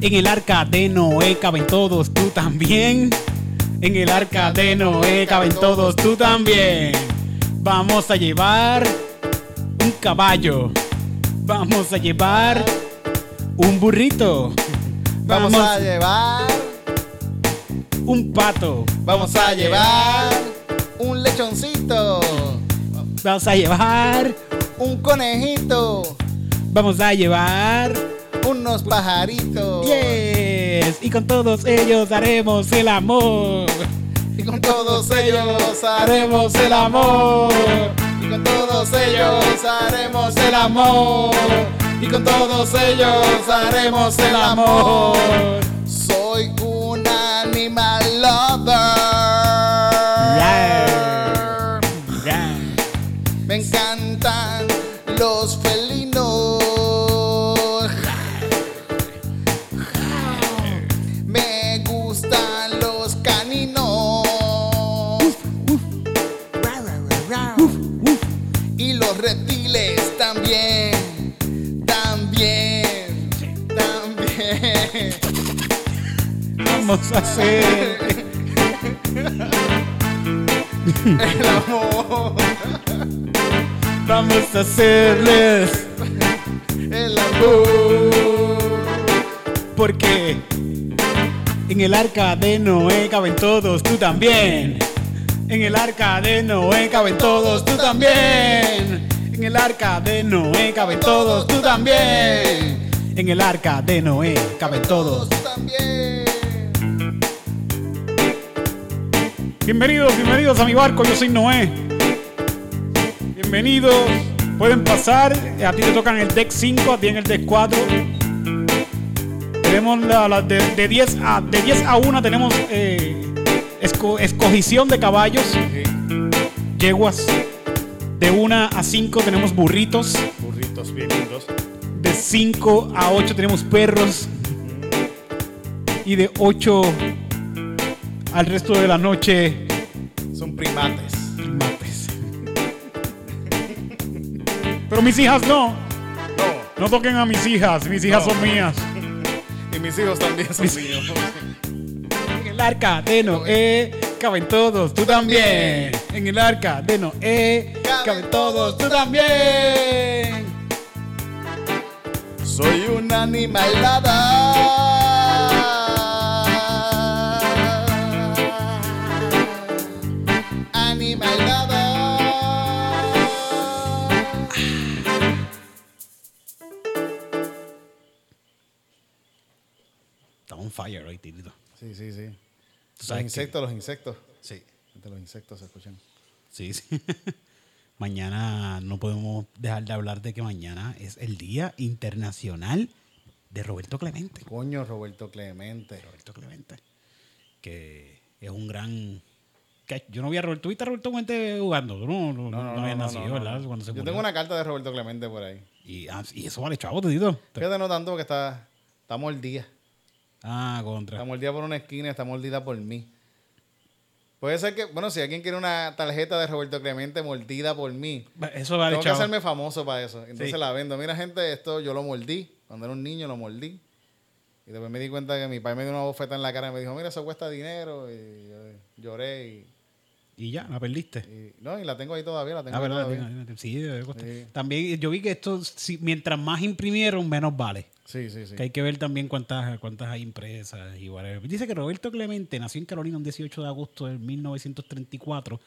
En el arca de Noé caben todos, tú también. En el arca de Noé caben todos, tú también. Vamos a llevar un caballo. Vamos a llevar un burrito. Vamos, Vamos a llevar, un pato. vamos a llevar un lechoncito, Vamos a llevar, un conejito, vamos a llevar. unos pajaritos. Yes. Y con todos ellos haremos el amor. Y con todos ellos Haremos el amor. Y con todos ellos haremos el amor. Y con todos ellos haremos el amor. Vamos a hacer. El amor. Vamos a hacerles. El amor. Porque en el arca de Noé caben todos, tú también. En el arca de Noé caben todos, tú también. En el arca de Noé caben todos, tú también. En el arca de Noé caben todos. Bienvenidos, bienvenidos a mi barco, yo soy Noé. Bienvenidos, pueden pasar. A ti te tocan el deck 5, a ti en el deck 4. Tenemos la, la de, de 10 a, de 10 a 1 tenemos eh, esco- escogición de caballos, yeguas. De 1 a 5 tenemos burritos. Burritos bien lindos. De 5 a 8 tenemos perros. Y de 8 al resto de la noche Son primates. primates. Pero mis hijas no. No. No toquen a mis hijas. Mis hijas No. son mías. Y mis hijos también son míos. En el arca de Noé caben todos, tú también. En el arca de Noé caben todos, tú también. Soy un animalada. Animalada. On fire hoy, Tirito. Sí, sí, sí. Los sabes que- insectos, los insectos. Sí. De los insectos se escuchan. Sí, sí. mañana no podemos dejar de hablar de que mañana es el Día Internacional de Roberto Clemente. Coño, Roberto Clemente. Roberto Clemente. Que es un gran. que yo no vi a Roberto. ¿Tú viste a Roberto Clemente jugando? Tú no, no, no, habías nacido, no, ¿verdad? no. Cuando se Yo tengo una carta de Roberto Clemente por ahí. Y, ah, y eso vale, chavo, te digo. Fíjate, no tanto porque está, está mordida. Ah, contra. Está mordida por una esquina, está mordida por mí. Puede ser que, bueno, si alguien quiere una tarjeta de Roberto Clemente mordida por mí, Eso vale, tengo que chavo. hacerme famoso para eso. Entonces Sí. la vendo. Mira, gente, esto yo lo mordí. Cuando era un niño lo mordí. Y después me di cuenta que mi padre me dio una bofeta en la cara y me dijo, mira, eso cuesta dinero. Y yo lloré y, Y ya, la perdiste. y- no, y la tengo ahí todavía, la tengo Ah, ahí verdad, todavía. tiene- sí. Sí. También yo vi que esto, si- mientras más imprimieron, menos vale. Sí, sí, sí. Que hay que ver también cuántas, cuántas hay impresas y whatever. Dice que Roberto Clemente nació en Carolina un 18 de agosto de 1934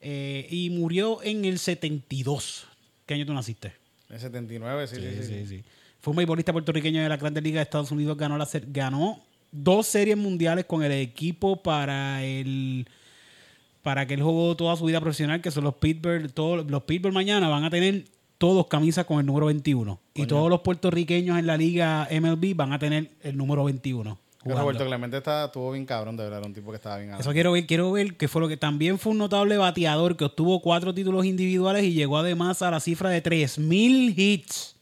eh, y murió en el 72. ¿Qué año tú naciste? En 79, sí, sí, sí. sí. Fue un beisbolista puertorriqueño de la Grandes Ligas de Estados Unidos. Ganó, la, ganó dos series mundiales con el equipo para el para que él jugó toda su vida profesional, que son los Pittsburgh. Todos, los Pittsburgh mañana van a tener todos camisas con el número 21. Y todos los puertorriqueños en la liga MLB van a tener el número 21. Que jugando. Roberto Clemente está, estuvo bien cabrón, de verdad, era un tipo que estaba bien Eso quiero ver, quiero ver que fue lo que también fue un notable bateador que obtuvo cuatro títulos individuales y llegó además a la cifra de 3.000 hits.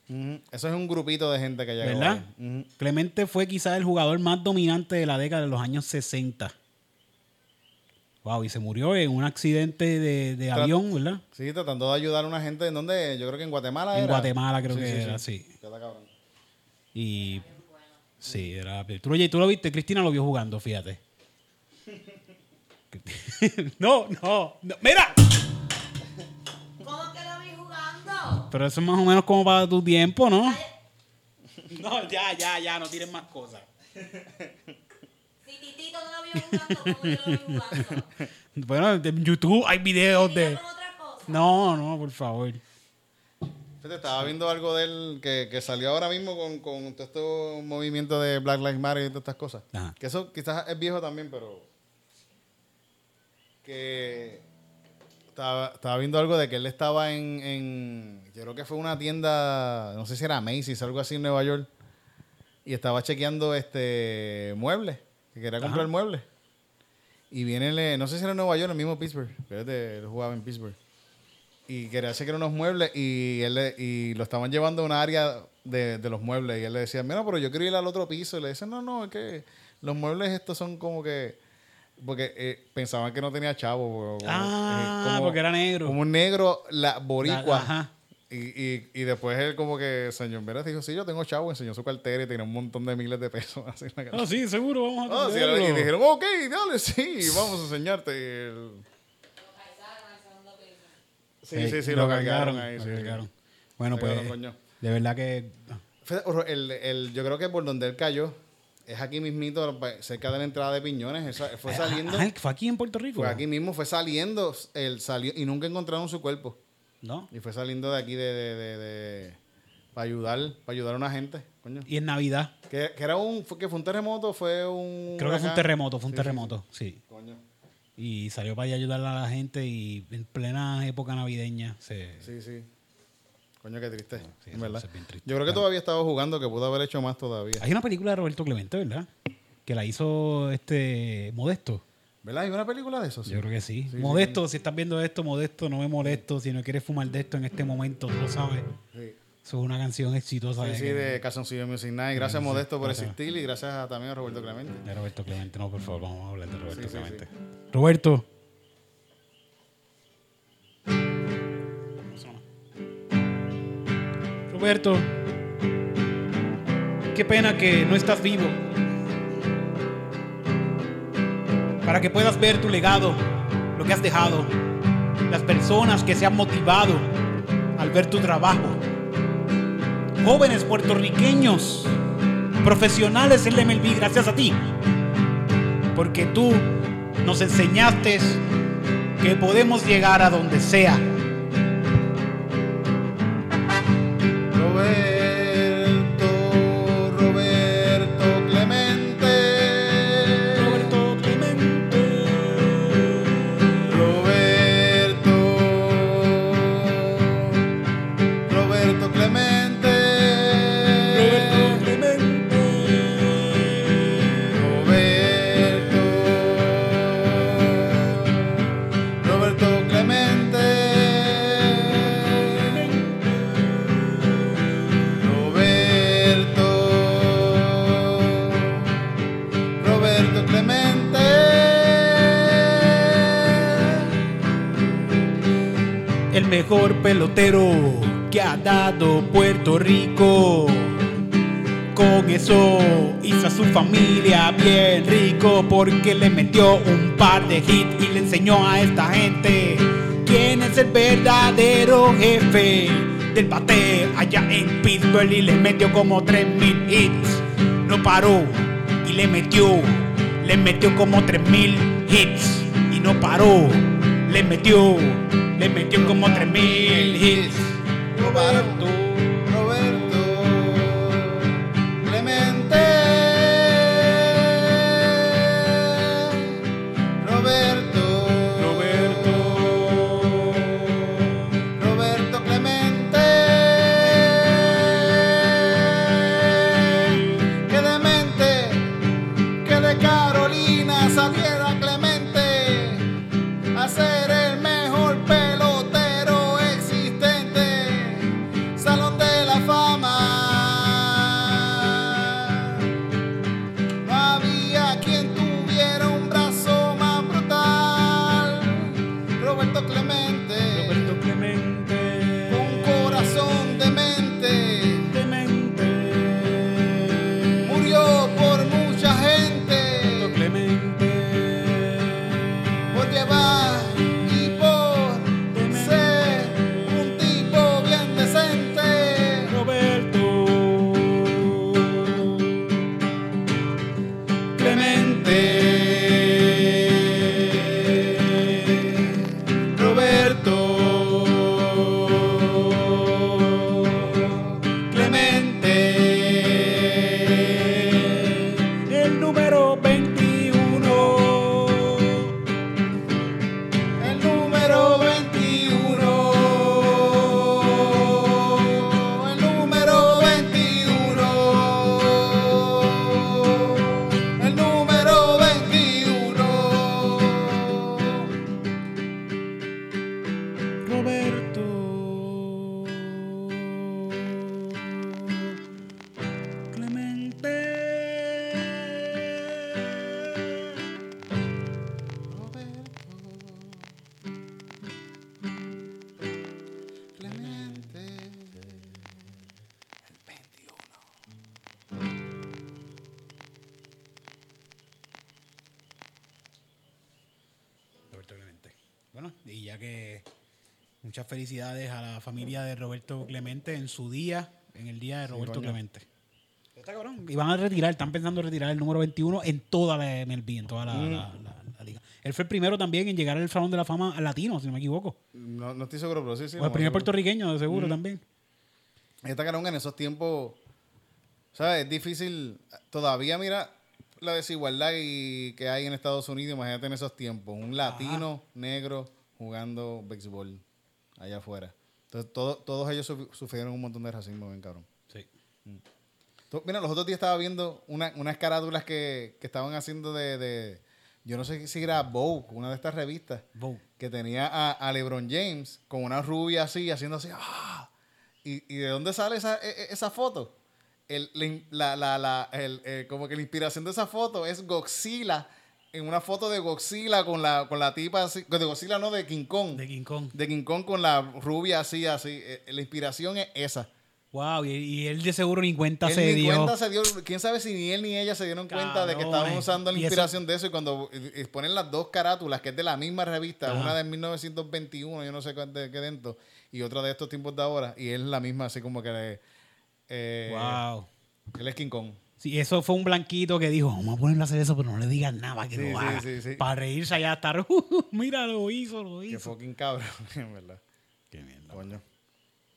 Eso es un grupito de gente que llegó ¿Verdad? Clemente fue quizás el jugador más dominante de la década de los años 60. Wow, y se murió en un accidente de, de avión, ¿verdad? Sí, tratando de ayudar a una gente en donde, yo creo que en Guatemala En era. Guatemala creo Sí, que sí, era, sí. sí. Y sí, era. ¿Tú lo, tú lo viste? Cristina lo vio jugando, fíjate. no, no, no. Mira, ¿Cómo que lo vi jugando? pero eso es más o menos como para tu tiempo, ¿no? No, ya, ya, ya, no tiren más cosas. Si Titito no lo vio jugando, ¿cómo yo lo vi jugando? Bueno, en YouTube hay videos de. No, no, por favor. Fíjate, estaba viendo algo de él que, que salió ahora mismo con, con todo este movimiento de Black Lives Matter y todas estas cosas. Ajá. Que eso quizás es viejo también, pero. Que. Estaba, estaba viendo algo de que él estaba en, en. Yo creo que fue una tienda. No sé si era Macy's, algo así en Nueva York. Y estaba chequeando este muebles. Que quería comprar Ajá. muebles. Y viene, no sé si era en Nueva York, el mismo Pittsburgh. que él, jugaba en Pittsburgh. Y quería chequear unos muebles y, él le- y lo estaban llevando a una área de, de los muebles. Y él le decía, mira, pero yo quiero ir al otro piso. Y le dice, no, no, es que los muebles estos son como que... Porque eh, pensaban que no tenía chavo. como- Ah, eh, porque era negro. Como un negro, la boricua. La- ajá. Y, y, y después él como que, señor Vera dijo, sí, yo tengo chavo. Enseñó su cartera y tenía un montón de miles de pesos. Así en la cartera. Ah, sí, seguro, vamos a Ah, sí, y dijeron, ok, dale, sí, vamos a enseñarte. El- Sí, sí, sí, lo, cargaron ahí. lo sí, sí. cargaron. Bueno, Lo pues, cargaron, de verdad que... El, el- yo creo que por donde él cayó es aquí mismito, cerca de la entrada de Piñones. Esa- fue saliendo, Ah, fue aquí en Puerto Rico. fue aquí mismo, fue saliendo, él salió y nunca encontraron su cuerpo. ¿No? Y fue saliendo de aquí de, de, de- de- para ayudar, para ayudar a una gente, coño. Y en Navidad. Que, que era un, fue, que fue un terremoto, fue un. Creo que fue un terremoto, fue un Sí, terremoto, sí. sí. Coño. Y salió para allá ayudar a la gente y en plena época navideña se... Sí, sí. Coño, qué triste. sí, verdad. es bien triste. Yo creo que Claro. todavía estaba jugando, que pudo haber hecho más todavía. Hay una película de Roberto Clemente, ¿verdad? Que la hizo este Modesto. ¿Verdad? ¿Hay una película de eso? Sí. Yo creo que sí. Sí, Modesto, si estás viendo esto, Modesto, no me molesto. Si no quieres fumar de esto en este momento, tú lo sabes. Sí. Eso es una canción exitosa Sí, de, sí, de Calzoncillo Music Night. Gracias, Sí, Modesto, por gracias. existir y gracias a- también a Roberto Clemente. de Roberto Clemente. No, por favor, vamos a hablar de Roberto Sí, Clemente. Roberto. Roberto. Qué pena que no estás vivo. Para que puedas ver tu legado, lo que has dejado, las personas que se han motivado al ver tu trabajo. jóvenes puertorriqueños, profesionales en MLB, gracias a ti. Porque tú nos enseñaste que podemos llegar a donde sea. Que ha dado Puerto Rico. Con eso hizo a su familia bien rico porque le metió un par de hits y le enseñó a esta gente quién es el verdadero jefe del bate allá en Pittsburgh y le metió como 3000 hits. No paró y le metió, le metió como 3000 hits y no paró. Le metió, le metió como 3000 hits. Roberto Clemente en su día, en el día de Roberto. Clemente. Está cabrón. Y van a retirar, están pensando retirar el número 21 en toda la MLB, en toda la, la- la- la liga. Él fue el primero también en llegar al Salón de la Fama latino, si no me equivoco. No, no estoy seguro, pero sí, sí. o el primer puertorriqueño, de seguro, también. Esta carón en esos tiempos, ¿sabes? Es difícil. Todavía, mira la desigualdad y- que hay en Estados Unidos. Imagínate en esos tiempos. Un latino negro jugando béisbol allá afuera. Entonces, todo- todos ellos suf- sufrieron un montón de racismo, bien cabrón. Sí. Tú- Mira, los otros días estaba viendo una- unas carátulas que, que estaban haciendo de, de- Yo no sé si era Vogue, una de estas revistas. Vogue. Que tenía a, a LeBron James con una rubia así, haciendo así. ¡ah! ¿Y, y de dónde sale esa, e- e- esa foto? El, la in- la- la- la- el, eh, como que la inspiración de esa foto es Godzilla. En una foto de Godzilla con la, con la tipa así. De Godzilla, no, de King Kong. De King Kong. De King Kong con la rubia así, así. Eh, La inspiración es esa. Wow, y, y él de seguro ni cuenta Él se ni dio. cuenta se dio, quién sabe si ni él ni ella se dieron cuenta de que estaban usando la eso- inspiración de eso y cuando eh, eh, ponen las dos carátulas, que es de la misma revista, Ajá. una de 1921, yo no sé de qué dentro, y otra de estos tiempos de ahora, y es la misma, así como que le- Eh, Wow. Él es King Kong. Sí, eso fue un blanquito que dijo, vamos a ponerle a hacer eso, pero no le digas nada que Sí, lo haga. sí, sí. Para reírse allá estar, "Uh, mira, lo hizo, lo hizo. fucking cabrón, en verdad. Qué mierda. Coño.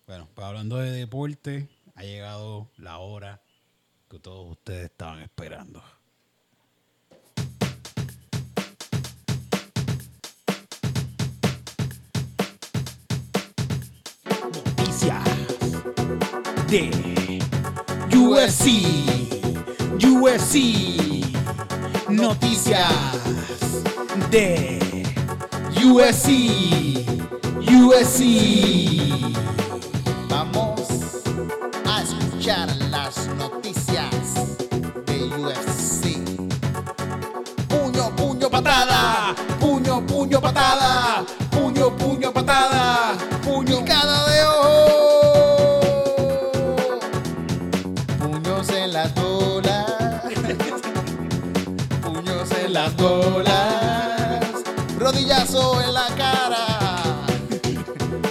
Bueno, pues hablando de deporte, ha llegado la hora que todos ustedes estaban esperando. Noticias de UFC. UFC. Noticias de UFC. UFC. Vamos a escuchar las noticias de UFC. Puño, puño, patada. Puño, puño, patada. Puño, puño, patada. Bolas. Rodillazo en la cara.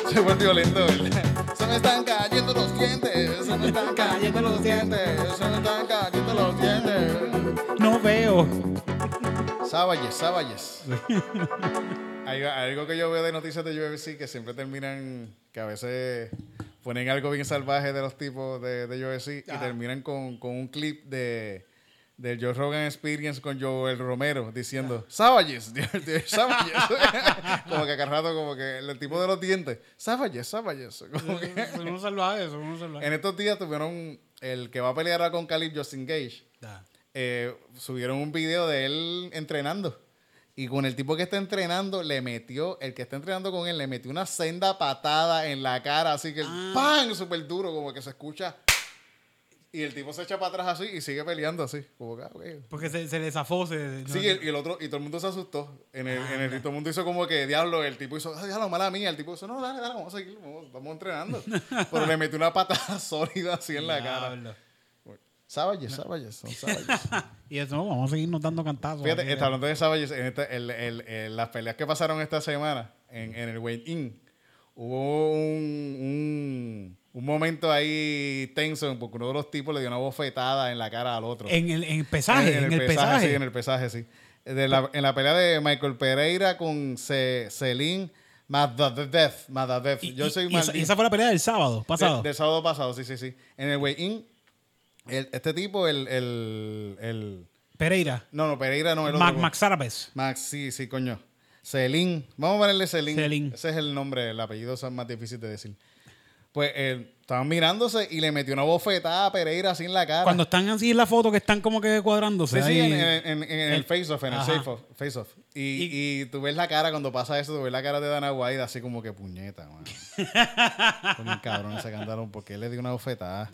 Se fue violento, ¿verdad? Se me están cayendo los dientes, se me están cayendo los dientes, se me están cayendo los dientes. No veo. Sáballes, sáballes. Hay algo que yo veo de noticias de UFC que siempre terminan, que a veces ponen algo bien salvaje de los tipos de, de UFC y terminan con, con un clip de del Joe Rogan Experience con Joel Romero diciendo Sáballes. como que cada rato como que el tipo de los dientes, Sáballes, Sáballes. Como que- Son unos salvajes, son unos salvajes. en estos días tuvieron el que va a pelear ahora con Khalid Justin Gage. Ya. eh, subieron un video de él entrenando. Y con el tipo que está entrenando, le metió, el que está entrenando con él, le metió una senda patada en la cara, así que el ¡pam! súper duro, como que se escucha. Y el tipo se echa para atrás así y sigue peleando así. Como que, ah. Porque se, se le zafó. Se, Sí, y el, y el otro, y todo el mundo se asustó. En el, en el, todo el mundo hizo como que diablo, el tipo hizo, ay, diablo, mala mía. El tipo hizo, no, dale, dale, vamos a seguir, vamos, estamos entrenando. Pero le metió una patada sólida así en la cara. Sáballes, sáballes, son. Y eso, no, vamos a seguir notando cantazos. Fíjate, está hablando de Sáballes, en, esta- el- el- el- las peleas que pasaron esta semana en, en el weigh-in, hubo un, un, un momento ahí tenso porque uno de los tipos le dio una bofetada en la cara al otro. En el, en el pesaje, en, el pesaje. sí, en el pesaje, sí. De la- en la pelea de Michael Pereira con Ce- Celine. Madadev. Y, Yo y- soy y esa, maldito. y esa fue la pelea del sábado pasado. De- del sábado pasado, sí, sí, sí. En el weigh-in, el- este tipo, el, el, el- Pereira. No, no, Pereira no. El Mac, otro. Max Árabes. Max, sí, sí, coño. Celín. Vamos a ponerle. Celín. Ese es el nombre, el apellido es más difícil de decir. Pues eh, estaban mirándose y le metió una bofetada a Pereira así en la cara. Cuando están así en la foto que están como que cuadrándose. Sí, sí, en, en- en- en el face-off, en el safe-off, face-off. Y, y tú ves la cara, cuando pasa eso, tú ves la cara de Dana White así como que puñeta, man. Con un cabrón ese cantaron porque él le dio una bofetada.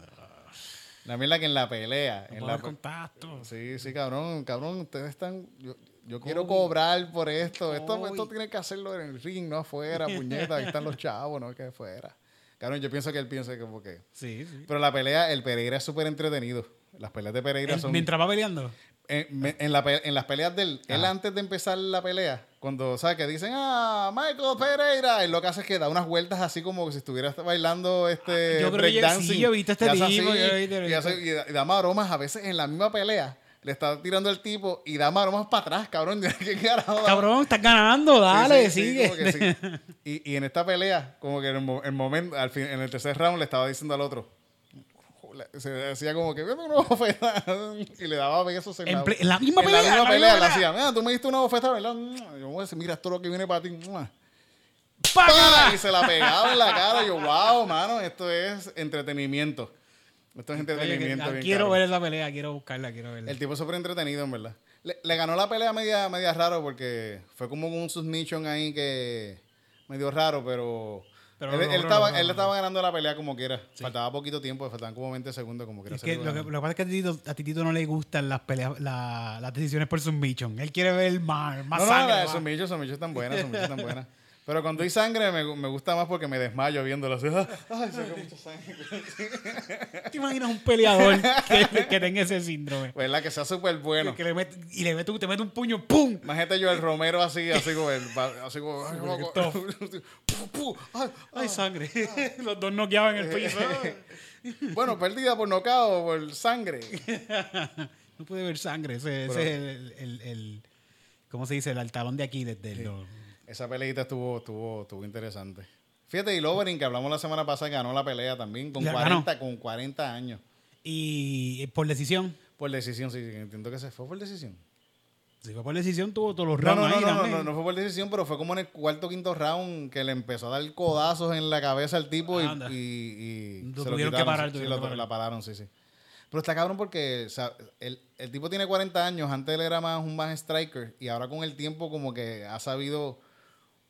La mierda que en la pelea. No en la contacto. Sí, sí, cabrón, cabrón, ustedes están... Yo, yo quiero cobrar por esto. Esto, esto tiene que hacerlo en el ring, no afuera, puñeta. Ahí están los chavos, no que afuera. Cabrón, yo pienso que él piensa que porque... Sí, sí. Pero la pelea, el Pereira es súper entretenido. Las peleas de Pereira son... mientras va peleando. En, la en las peleas del... Él antes de empezar la pelea, cuando, ¿sabes? Que dicen, ah, Michael Pereira. Él lo que hace es que da unas vueltas así como si estuviera bailando este Ah, Yo creo que yo- sí, yo he visto este hace tipo, y, y da, y da maromas a veces en la misma pelea. Le está tirando el tipo y da maromas para atrás, cabrón. ¿Qué carajo da? Cabrón, estás ganando, dale, Sí, sí, sí, sigue. como que sí. Y, y en esta pelea, como que en el, mo- el momento, al fin, en el tercer round le estaba diciendo al otro. Se decía como que, "Dame una bofetada", y le daba besos en, En la, la misma en pelea, la misma la pelea. pelea. hacía, mira, tú me diste una bofetada, ¿verdad? Yo voy a decir, mira, esto es lo que viene para ti. Y se la pegaba en la cara. Yo, wow, mano, esto es entretenimiento. Esto es entretenimiento. bien quiero cabrón. ver esa pelea, quiero buscarla, quiero verla. El tipo es súper entretenido, en verdad. Le, le ganó la pelea media, media raro porque fue como un submission ahí que medio raro, pero, Pero él, lo él estaba, él estaba ganando la pelea como quiera. Faltaba poquito tiempo, faltaban como 20 segundos como quiera. Es que lo que, lo que pasa es que a Titito, a Titito no le gustan las peleas, la- las decisiones por submission. Él quiere ver más, más no, no, sangre. las más. submissions, submissions están buenas, submissions están buenas. Pero cuando hay sangre me, me gusta más porque me desmayo viéndolo así. Ay, sacó mucha sangre. ¿Te imaginas un peleador que, que tenga ese síndrome? ¿Verdad? Que sea súper bueno. Que le mete- y le mete, te mete un puño, ¡pum! Imagínate yo el Romero así, así como el, así como, ay, como- pu, pu, ay, ¡Ay, sangre! Los dos noqueados en el piso. Bueno, perdida por nocao por sangre. No puede ver sangre. Ese, ese es el, el, el- ¿Cómo se dice? El altalón de aquí. Desde el- Esa peleita estuvo, estuvo, estuvo interesante. Fíjate, y Lovering, que hablamos la semana pasada, ganó la pelea también con La 40, con 40 años. Y por decisión. Por decisión, sí, sí, entiendo que se fue por decisión. Si fue por decisión, tuvo todos los No, rounds no, no, ahí no, no, no, no fue por decisión, pero fue como en el cuarto o quinto round que le empezó a dar codazos en la cabeza al tipo y, y, y Lo se tuvieron que quitaron, parar, sí, tuvieron lo- que parar. la pararon, sí, sí. Pero está cabrón porque o sea, el, el tipo tiene 40 años, antes él era más un más striker y ahora con el tiempo como que ha sabido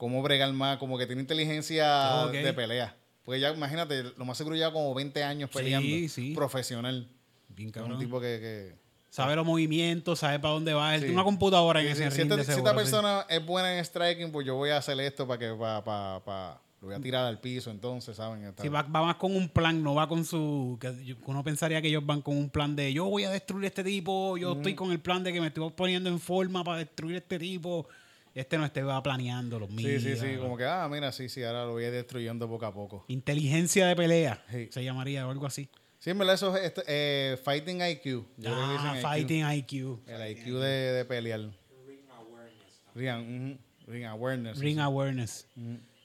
cómo bregar más, como que tiene inteligencia Ok. de pelea. Porque ya, imagínate, lo más seguro lleva como 20 años Sí, peleando. sí. Profesional. Bien cabrón. un tipo que... que Sabe los movimientos, sabe para dónde va. Él Sí. tiene una computadora en Sí, ese sí, si, si esta sí. persona es buena en striking, pues yo voy a hacer esto para que pa, pa, pa- lo voy a tirar al piso, entonces, ¿saben? Sí, va, va más con un plan, no va con su... Que uno pensaría que ellos van con un plan de yo voy a destruir a este tipo, yo estoy con el plan de que me estoy poniendo en forma para destruir a este tipo. Este no, este va planeando los sí, míos. sí, sí, como que, ah, mira, sí, sí, ahora lo voy destruyendo poco a poco. Inteligencia de pelea, Sí. se llamaría o algo así. Sí, en verdad eso es este, eh, Fighting IQ. Yo Ah, IQ. Fighting IQ. El IQ de, de pelear. Ring, ujú, ring awareness. Ring sí, sí. awareness.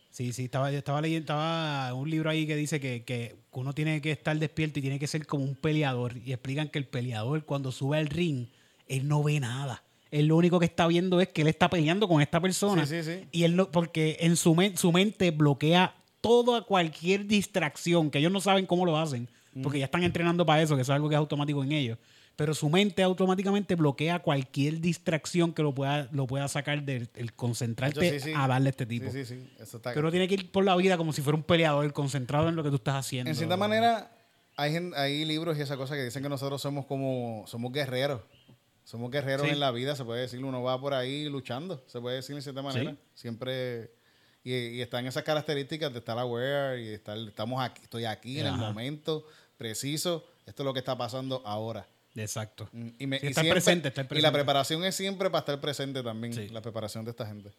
Sí, sí, estaba, estaba leyendo, estaba un libro ahí que dice que, que uno tiene que estar despierto y tiene que ser como un peleador. Y explican que el peleador cuando sube al ring, él no ve nada. Él lo único que está viendo es que él está peleando con esta persona. Sí, sí, sí. Y él no, porque en su, men- su mente bloquea toda cualquier distracción, que ellos no saben cómo lo hacen, porque ya están entrenando para eso, que eso es algo que es automático en ellos. Pero su mente automáticamente bloquea cualquier distracción que lo pueda, lo pueda sacar del el concentrarte Sí, sí. a darle a este tipo. Sí, sí, sí. Eso está Que uno tiene que ir por la vida como si fuera un peleador, concentrado en lo que tú estás haciendo. En cierta manera, hay, hay libros y esa cosa que dicen que nosotros somos como, somos guerreros. Somos guerreros Sí. en la vida, se puede decir. Uno va por ahí luchando, se puede decir en cierta manera. Sí. Siempre, y, y están esas características de estar aware y estar, estamos aquí, estoy aquí en el momento preciso. Esto es lo que está pasando ahora. Exacto. Mm, Y, me- Sí, y estar siempre- presente, estar Y la presente. preparación es siempre para estar presente también, Sí. la preparación de esta gente.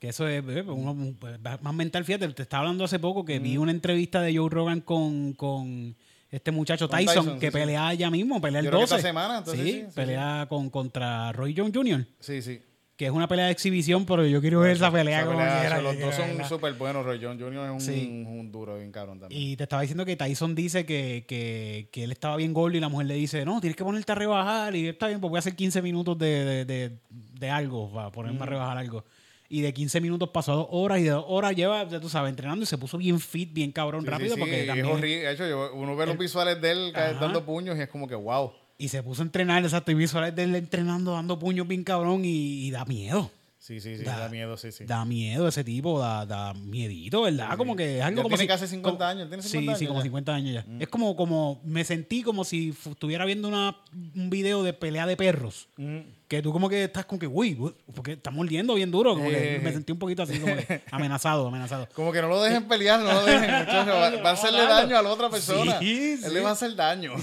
Que eso es eh, uno, pues, más mental. Fíjate, te estaba hablando hace poco que vi una entrevista de Joe Rogan con, con este muchacho Tyson, Tyson, que sí, sí. pelea ya mismo, pelea el Yo creo que 12. esta semana, entonces sí, pelea Con, contra Roy Jones Jr., Sí, sí. que es una pelea de exhibición, pero yo quiero ver esa pelea. Esa como pelea, quiera, eso, los dos son súper buenos. Roy John Jr. es un, Sí. un duro, bien cabrón también. Y te estaba diciendo que Tyson dice que, que, que él estaba bien gordo y la mujer le dice, no, tienes que ponerte a rebajar y está bien, pues voy a hacer 15 minutos de, de, de, de algo, para ponerme a rebajar algo. Y de 15 minutos pasó a dos horas y de dos horas lleva, ya tú sabes, entrenando y se puso bien fit, bien cabrón, Sí, rápido, sí, sí, porque también... es horrible. De hecho, uno ve los visuales de él Ajá. dando puños y es como que wow. Y se puso a entrenar, exacto, y visuales de él entrenando, dando puños bien cabrón y, y da miedo. Sí, sí, sí, Da- da, miedo, sí, sí. Da miedo ese tipo, da, da miedito, ¿verdad? Como que es algo Ya como tiene si- casi 50 como- años, ¿tiene 50 sí, años Sí, como ya? Mm. 50 años ya. Es como, como, me sentí como si estuviera viendo una, un video de pelea de perros. Mm. Que tú como que estás como que, uy, porque está mordiendo bien duro. Como que Eh. me sentí un poquito así como que amenazado, amenazado. Como que no lo dejen pelear, no lo dejen. muchacho, va, va a hacerle daño a la otra persona. Sí, Él sí. le va a hacer daño.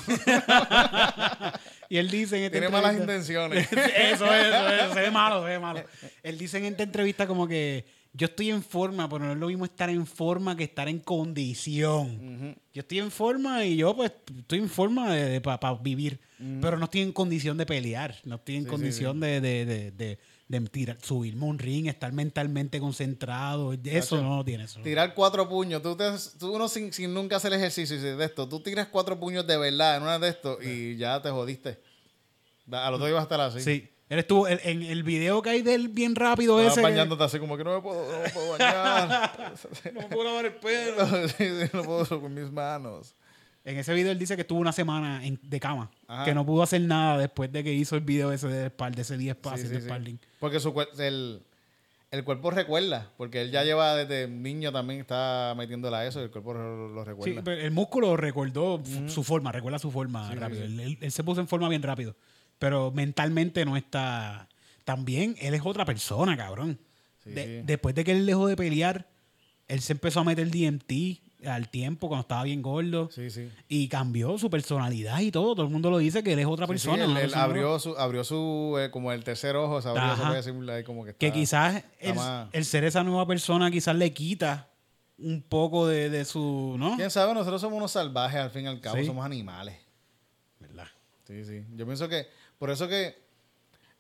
Y él dice en esta Tiene malas intenciones. eso es, eso es, se ve malo, se ve malo. Él dice en esta entrevista como que yo estoy en forma, pero no es lo mismo estar en forma que estar en condición. Yo estoy en forma y yo pues estoy en forma de, para vivir, pero no estoy en condición de pelear, no estoy en Sí, sí, condición de, de, de, de, de tirar- subirme a un ring, estar mentalmente concentrado. Eso no lo tiene eso. Tirar cuatro puños. Tú, te, tú uno sin, sin nunca hacer ejercicio y de esto. Tú tiras cuatro puños de verdad en una de estos y ya te jodiste. Al otro día vas a estar así. Sí. Él estuvo en, el video que hay de él bien rápido Estabas ese. bañándote así como que no me puedo, no me puedo bañar. no me puedo lavar el pelo. Sí, sí, no puedo con mis manos. En ese video él dice que estuvo una semana en- de cama. Ajá. Que no pudo hacer nada después de que hizo el video ese de espalda, ese 10 Sí, pases sí, de sí. sparring. Porque su, el, el cuerpo recuerda, porque él ya lleva desde niño también está metiéndola a eso y el cuerpo lo, lo Sí, recuerda. pero el músculo recordó su forma, recuerda su forma Sí, sí, rápido. sí. Él, él- él se puso en forma bien rápido. Pero mentalmente no está tan bien. Él es otra persona, cabrón. Sí, de- sí. Después de que él dejó de pelear, él se empezó a meter DMT al tiempo cuando estaba bien gordo. Sí, sí. Y cambió su personalidad y todo. Todo el mundo lo dice que él es otra Sí, persona. él, abrió su, abrió su eh, como el tercer ojo, se abrió, Ajá. decir como que quizás el, ser esa nueva persona quizás le quita un poco de, de su, ¿no? Quién sabe, nosotros somos unos salvajes al fin y al cabo, Sí. somos animales. ¿Verdad? Sí, sí. Yo pienso que, por eso que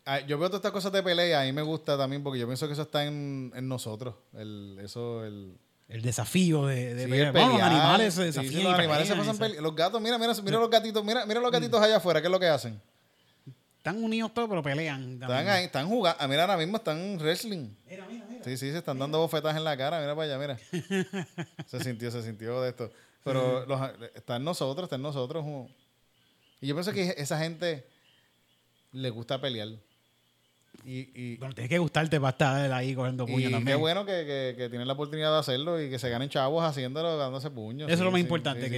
ah, yo veo todas estas cosas de pelea, a mí me gusta también, porque yo pienso que eso está en, en nosotros. El, eso, el. El desafío de, de sí, pelear. los animales se desafían. sí, los animales se pasan pele- Los gatos, mira, mira, mira los gatitos, mira, mira los gatitos allá afuera, ¿qué es lo que hacen? Están unidos todos, pero pelean. Están ahí, están jugando. Ah, mira, ahora mismo están wrestling. Mira, mira, mira. Sí, sí, se están dando bofetas en la cara. Mira para allá, mira. se sintió, se sintió de esto. Pero los, está en nosotros, está en nosotros. Y yo pienso que esa gente le gusta pelear. Y, y, Bueno, tienes que gustarte para estar ahí cogiendo puños qué también. bueno que, que, que tienen la oportunidad de hacerlo y que se ganen chavos haciéndolo, dándose puños. Eso es lo más sí, importante, sí,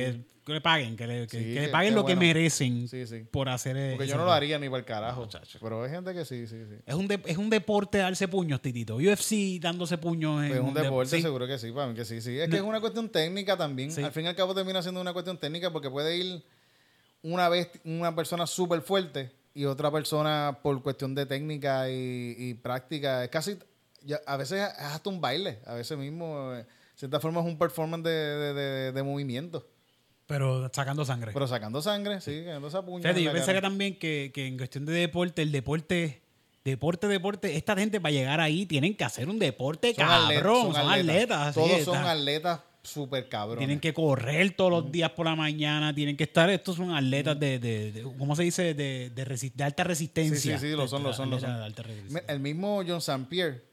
que, le paguen, que le, le paguen qué lo que merecen Sí, sí. por hacer eh, Porque yo no lo haría ni para el carajo. muchacho. Pero hay gente que sí, sí, sí. Es un, de- es un deporte darse puños, Titito. UFC dándose puños en Pues es un de- deporte, seguro que sí, para mí que sí, sí. Es No. que es una cuestión técnica también. Al fin y al cabo termina siendo una cuestión técnica porque puede ir una vez una persona súper fuerte y otra persona por cuestión de técnica y, y práctica. Es casi, a veces es hasta un baile, a veces mismo, eh, de cierta forma es un performance de, de, de- de movimiento. Pero sacando sangre. Pero sacando sangre, sí, sacando esa puña. Fíjate, yo pensé que también que, que en cuestión de deporte, el deporte, deporte, deporte, esta gente para llegar ahí tienen que hacer un deporte Son cabrón. atletas, son, atletas. Todos son atletas súper cabrones. Tienen que correr todos los días por la mañana, tienen que estar, estos son atletas de, de, de- ¿cómo se dice? De, de, resi- de alta resistencia. Sí, sí, sí, lo son, lo son, lo son. de alta resistencia. Me- El mismo John St. Pierre.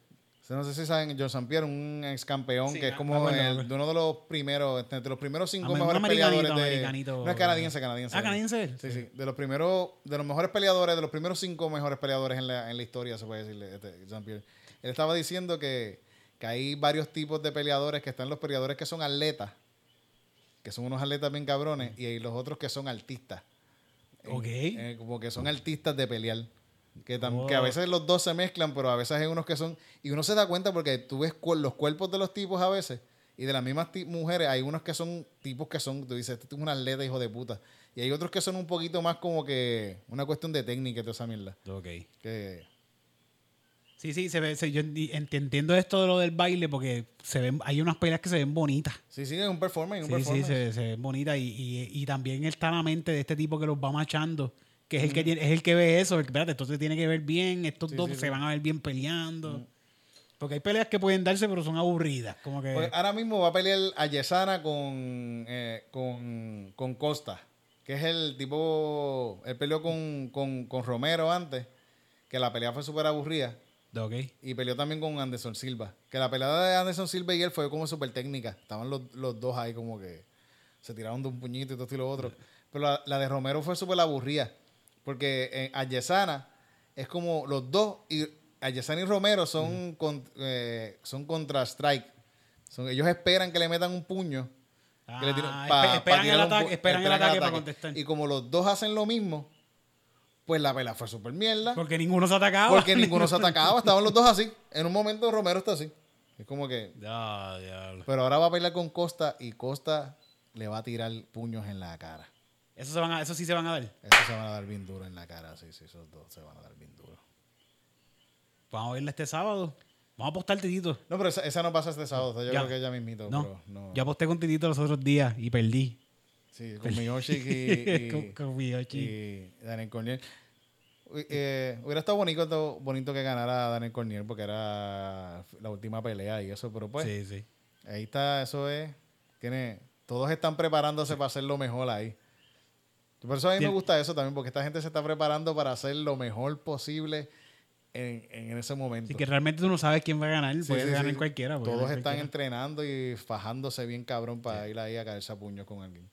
No sé si saben, John St. Pierre, un ex campeón Sí, que es me como me el- uno de los primeros, de los primeros cinco Ah, un mejores peleadores de. No es canadiense, canadiense. Ah, canadiense. Sí, sí. De los primeros, de los mejores peleadores, de los primeros cinco mejores peleadores en la, en la historia, se puede decirle, este, St. Pierre. Él estaba diciendo que, que hay varios tipos de peleadores, que están los peleadores que son atletas, que son unos atletas bien cabrones, y hay los otros que son artistas. Ok. eh, como que son artistas de pelear. Que, Oh. que a veces los dos se mezclan, pero a veces hay unos que son. Y uno se da cuenta porque tú ves cu- los cuerpos de los tipos a veces. Y de las mismas mujeres, hay unos que son tipos que son. Tú dices, este es un atleta, hijo de puta. Y hay otros que son un poquito más como que. Una cuestión de técnica y toda esa mierda. Ok. Que. Sí, sí, se ve, se- yo enti- entiendo esto de lo del baile porque se ven, hay unas peleas que se ven bonitas. Sí, sí, es un performance. Un Sí, sí, performance. se, se ven bonitas y, y, y también está la mente de este tipo que los va machando, que es el Mm. que tiene, es el que ve eso, el espérate, esto se tiene que ver bien, estos Sí, dos sí, se sí. Van a ver bien peleando. Porque hay peleas que pueden darse, pero son aburridas. Como que. Pues ahora mismo va a pelear a Yesana con, eh, con, con Costa, que es el tipo. Él peleó con, con, con Romero antes, que la pelea fue súper aburrida. Y peleó también con Anderson Silva. Que la pelea de Anderson Silva y él fue como súper técnica. Estaban los, los dos ahí como que se tiraron de un puñito y todo esto y lo otro. Pero la, la de Romero fue súper aburrida. Porque eh, Ayesana es como los dos. Y Ayesana y Romero son, con- eh, son contra strike. Son, ellos esperan que le metan un puño. que le pa- esperan, el ataque, esperan el ataque para contestar. Y como los dos hacen lo mismo, pues la pelea fue súper mierda. Porque ninguno se atacaba. Porque ninguno se atacaba, estaban los dos así. En un momento Romero está así. Es como que. Ya, diablo. Pero ahora va a pelear con Costa y Costa le va a tirar puños en la cara. Eso, se van a- eso sí se van a dar. Eso se van a dar bien duro en la cara, sí, sí, esos dos se van a dar bien duro. Vamos a verla este sábado. Vamos a apostar Titito. No, pero esa, esa no pasa este sábado, yo Ya. creo que ya mismito, No, pero no. yo aposté con Titito los otros días y perdí. Sí, con Miyoshi y, y, Con- con Miyoshi. y Daniel Corniel. Uy, eh, hubiera estado bonito, bonito que ganara Daniel Corniel porque era la última pelea y eso, pero pues sí, sí. Ahí está, eso es. Tiene, todos están preparándose para hacer lo mejor ahí. Por eso a mí me gusta eso también, porque esta gente se está preparando para hacer lo mejor posible en, en ese momento. Así que realmente tú no sabes quién va a ganar. Sí, Puede sí, ganar cualquiera. Todos ganar están cualquiera. entrenando y fajándose bien cabrón para ir ahí a caerse a puños con alguien.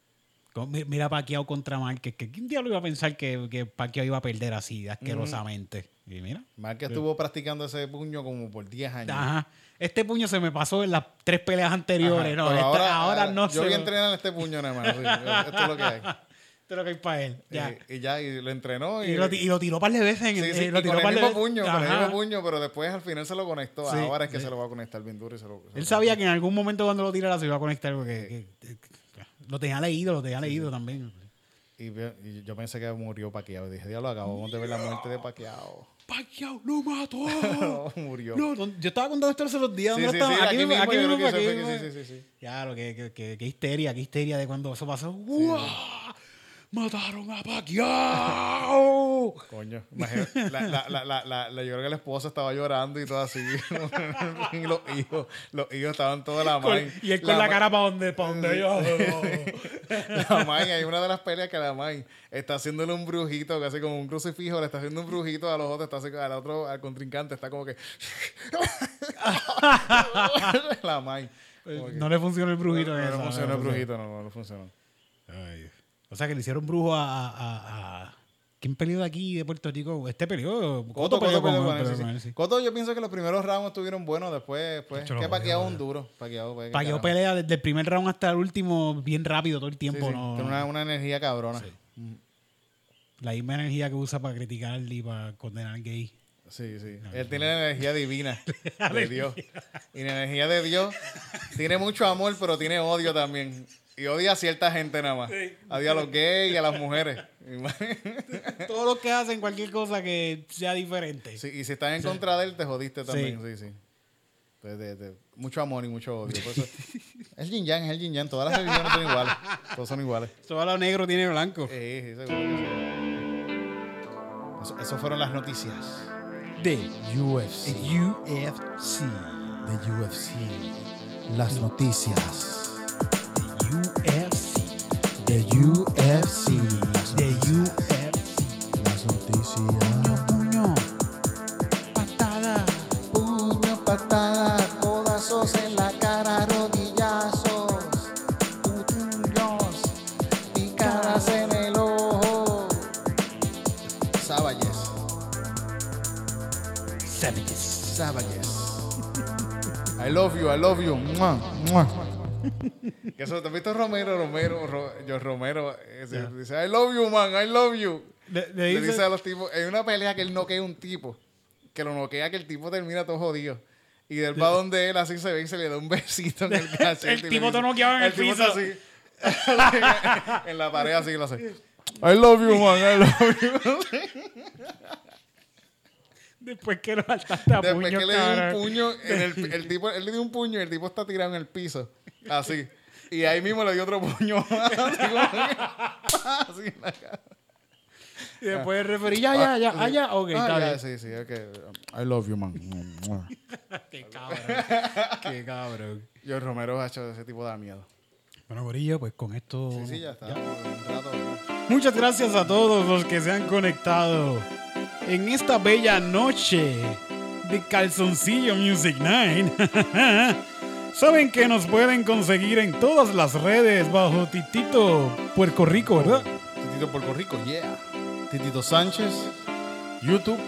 Mira Pacquiao contra Márquez. que ¿Quién diablo iba a pensar que, que Pacquiao iba a perder así, asquerosamente? Y mira. Márquez estuvo practicando ese puño como por 10 años. Ajá. Este puño se me pasó en las tres peleas Ajá, anteriores. no, esta- ahora, no Yo se voy a entrenar este puño nada más. sí, esto es lo que hay. Esto es lo que hay para él. Ya. Eh, y ya, y lo entrenó. Y, y, lo, y lo tiró par de veces en Sí, el, sí, eh, lo y tiró con par el de mismo veces. puño, con el Ajá. mismo puño, pero después al final se lo conectó. Sí, Ahora es que sí. se lo va a conectar bien duro y se lo. se Él lo- sabía que en algún momento cuando lo tirara se iba a conectar porque que- que- lo tenía leído, lo tenía leído también. Y, yo pensé que murió Paquiao. Dije, diablo, acabamos de ver la muerte de Paquiao. Pacquiao lo mató. No, murió. No, no, yo estaba contando esto hace dos días. Sí, ¿Dónde sí, estaba? sí, aquí mismo, mismo, aquí mismo, aquí mismo. sí, sí, sí. Claro, que, que, que, que histeria, que histeria de cuando eso pasó. ¡Guau! ¡Mataron a Pacquiao! Coño, imagínate, la, la, la, la, la- la- yo creo que la esposa estaba llorando y todo así. y los hijos, los hijos estaban todos la maíz. y él con la, cara para donde, para donde yo. La May, hay una de las peleas que la May está haciéndole un brujito, casi como un crucifijo, le está haciendo un brujito a los otros, está así, al otro, al contrincante, está como que. la. Como que- no le funcionó el brujito. no, no esa, funcionó el no brujito, no, no, no funcionó. Ay. O sea, que le hicieron brujo a... a, a- ¿Quién peleó de aquí, de Puerto Rico? Este peleó. Coto, peleó Coto peleó con él, sí, con sí. él, sí. Coto, yo pienso que los primeros rounds estuvieron buenos, después, pues, que lo un duro. Carajo. pelea desde el primer round hasta el último bien rápido todo el tiempo. sí, no, Tiene una, una energía cabrona. La misma energía que usa para criticar y para condenar al gay. Sí, sí. Él tiene la energía divina de Dios. Y la energía de Dios tiene mucho amor, pero tiene odio también. Y odia a cierta gente nada más. Odia a los gays y a las mujeres. Todo lo que hacen, cualquier cosa que sea diferente. Sí, y si estás en contra de él, te jodiste también. Sí, sí. De- de- mucho amor y mucho odio. Por eso- es yin yang, es el yin yang. Todas las religiones son iguales. Todos son iguales. Todo lo negro tiene blanco. Sí, sí, seguro que sí. Eso, eso fueron las noticias. De UFC. UFC. De UFC. Las noticias. UFC. De UFC. De UFC. Las noticias. Puño. Patada. Puño, patada, codazos en la cara, rodillazos, puños, picadas en el ojo. Savages, Savages. Savages. I love you, I love you. Mua, mua. Que eso, ¿te has visto Romero, Romero, Ro- yo Romero? Dice, I love you, man, I love you. Le, le Le dice, dice a los tipos, hay una pelea que él noquea a un tipo, que lo noquea que el tipo termina todo jodido. Y él va donde él, así se ve y se le da un besito en el cachete. El tipo está noqueado en el piso. así. en la pared así lo hace. I love you, man, I love you. Después que lo saltaste a Después puño, que le dio un puño, en el, el tipo, él le dio un puño y el tipo está tirado en el piso. Así. Y ahí mismo le dio otro puño. así en la cara. Y después el referí, ya, ya, ya, ah, ya, ok, Ah, está ya, bien. Sí, sí, ok. I love you, man. Qué cabrón. Qué cabrón. Yo, Romero, ha hecho ese tipo da miedo. Bueno, Gorillo, pues con esto. Sí, sí, ya está. Un rato. ¿no? Muchas gracias a todos los que se han conectado en esta bella noche de Calzoncillo Music Night. Saben que nos pueden conseguir en todas las redes bajo Titito Puerto Rico, ¿verdad? Titito Puerto Rico, yeah. Titito Sánchez, YouTube.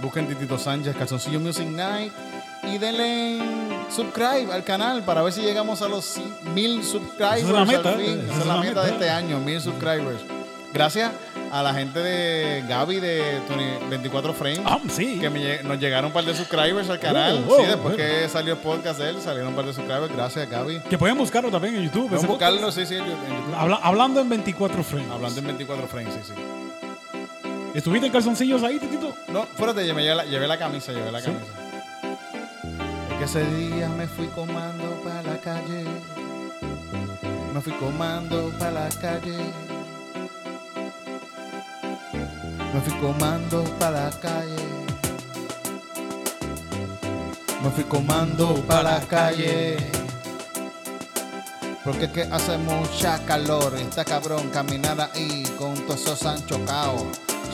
Busquen Titito Sánchez, Calzoncillo Music Night. Y denle subscribe al canal para ver si llegamos a los mil subscribers. Esa es la meta, al fin. esa Esa es la meta de este año, mil subscribers. Gracias a la gente de Gaby de Tony 24 Frames. Ah, sí. Que me nos llegaron un par de subscribers al canal. Oh, oh, sí, después bueno. que salió el podcast de él, salieron un par de subscribers. Gracias, Gaby. Que pueden buscarlo también en YouTube. A buscarlo, sí, sí, en YouTube. Habla- hablando en 24 frames. Hablando en 24 frames, sí, sí. ¿Estuviste en calzoncillos ahí, Titito? No, fuérate, llevé la, llevé la camisa, llevé la ¿Sí? camisa. Es que ese día me fui comando para la calle. Me fui comando para la calle. Me fui comando para la calle. Me fui comando para la calle. Porque es que hace mucha calor. Está cabrón caminar ahí con todos esos Sancho Cao.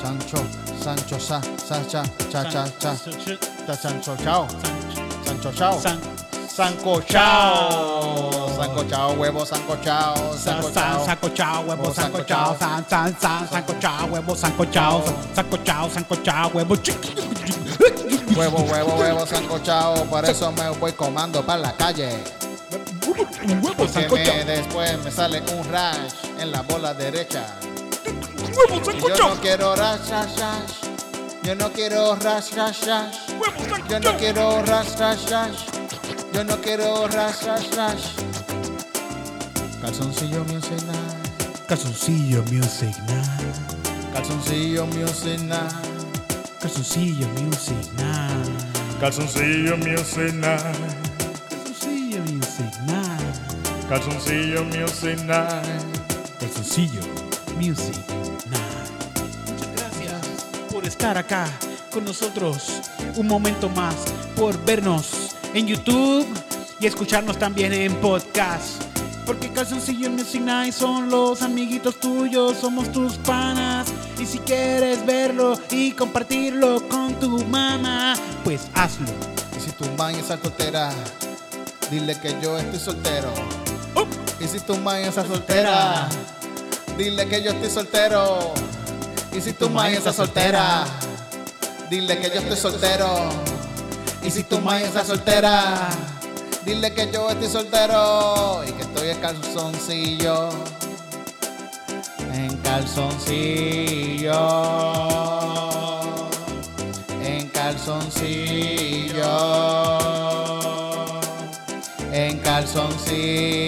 Sancho, Sancho, sa, sa, cha, cha, cha, cha. Sancho Chao. Sancho Chao. San- Sanco Chao. Sanco Chao, huevo, Sanco Chao. San, Sanco san, Chao. sanco chao, huevo, sanco chao, san, san, san, sanco chao, huevo, sanco chao, sanco chao, sanco chao, huevo, Huevo, huevo, huevo, Sanco Chao. Por eso me voy comando para la calle. huevo, Porque me- después me sale un rash en la bola derecha. ¡Huevos Y yo no quiero rash, rash, rash. Yo no quiero rash, rash, rash. Yo no quiero rash, rash, rash. Yo no quiero rash, rash, rash. Calzoncillo music night. Calzoncillo Music Night. Calzoncillo music night. Calzoncillo Music Night. Calzoncillo Music Night. Calzoncillo Music Night. Calzoncillo Music Night. Calzoncillo Music Night. Muchas gracias por estar acá con nosotros un momento más, por vernos en YouTube y escucharnos también en podcast. Porque Calzoncillo Music Night son los amiguitos tuyos, somos tus panas. Y si quieres verlo y compartirlo con tu mamá, pues hazlo. Y si tu man está soltera, dile que yo estoy soltero. Y si tu man está soltera, dile que yo estoy soltero. Y si tu man está soltera, dile que yo estoy soltero. Y si tu man está soltera, dile que yo estoy soltero. Y que estoy en calzoncillo. En calzoncillo. En calzoncillo. En calzoncillo.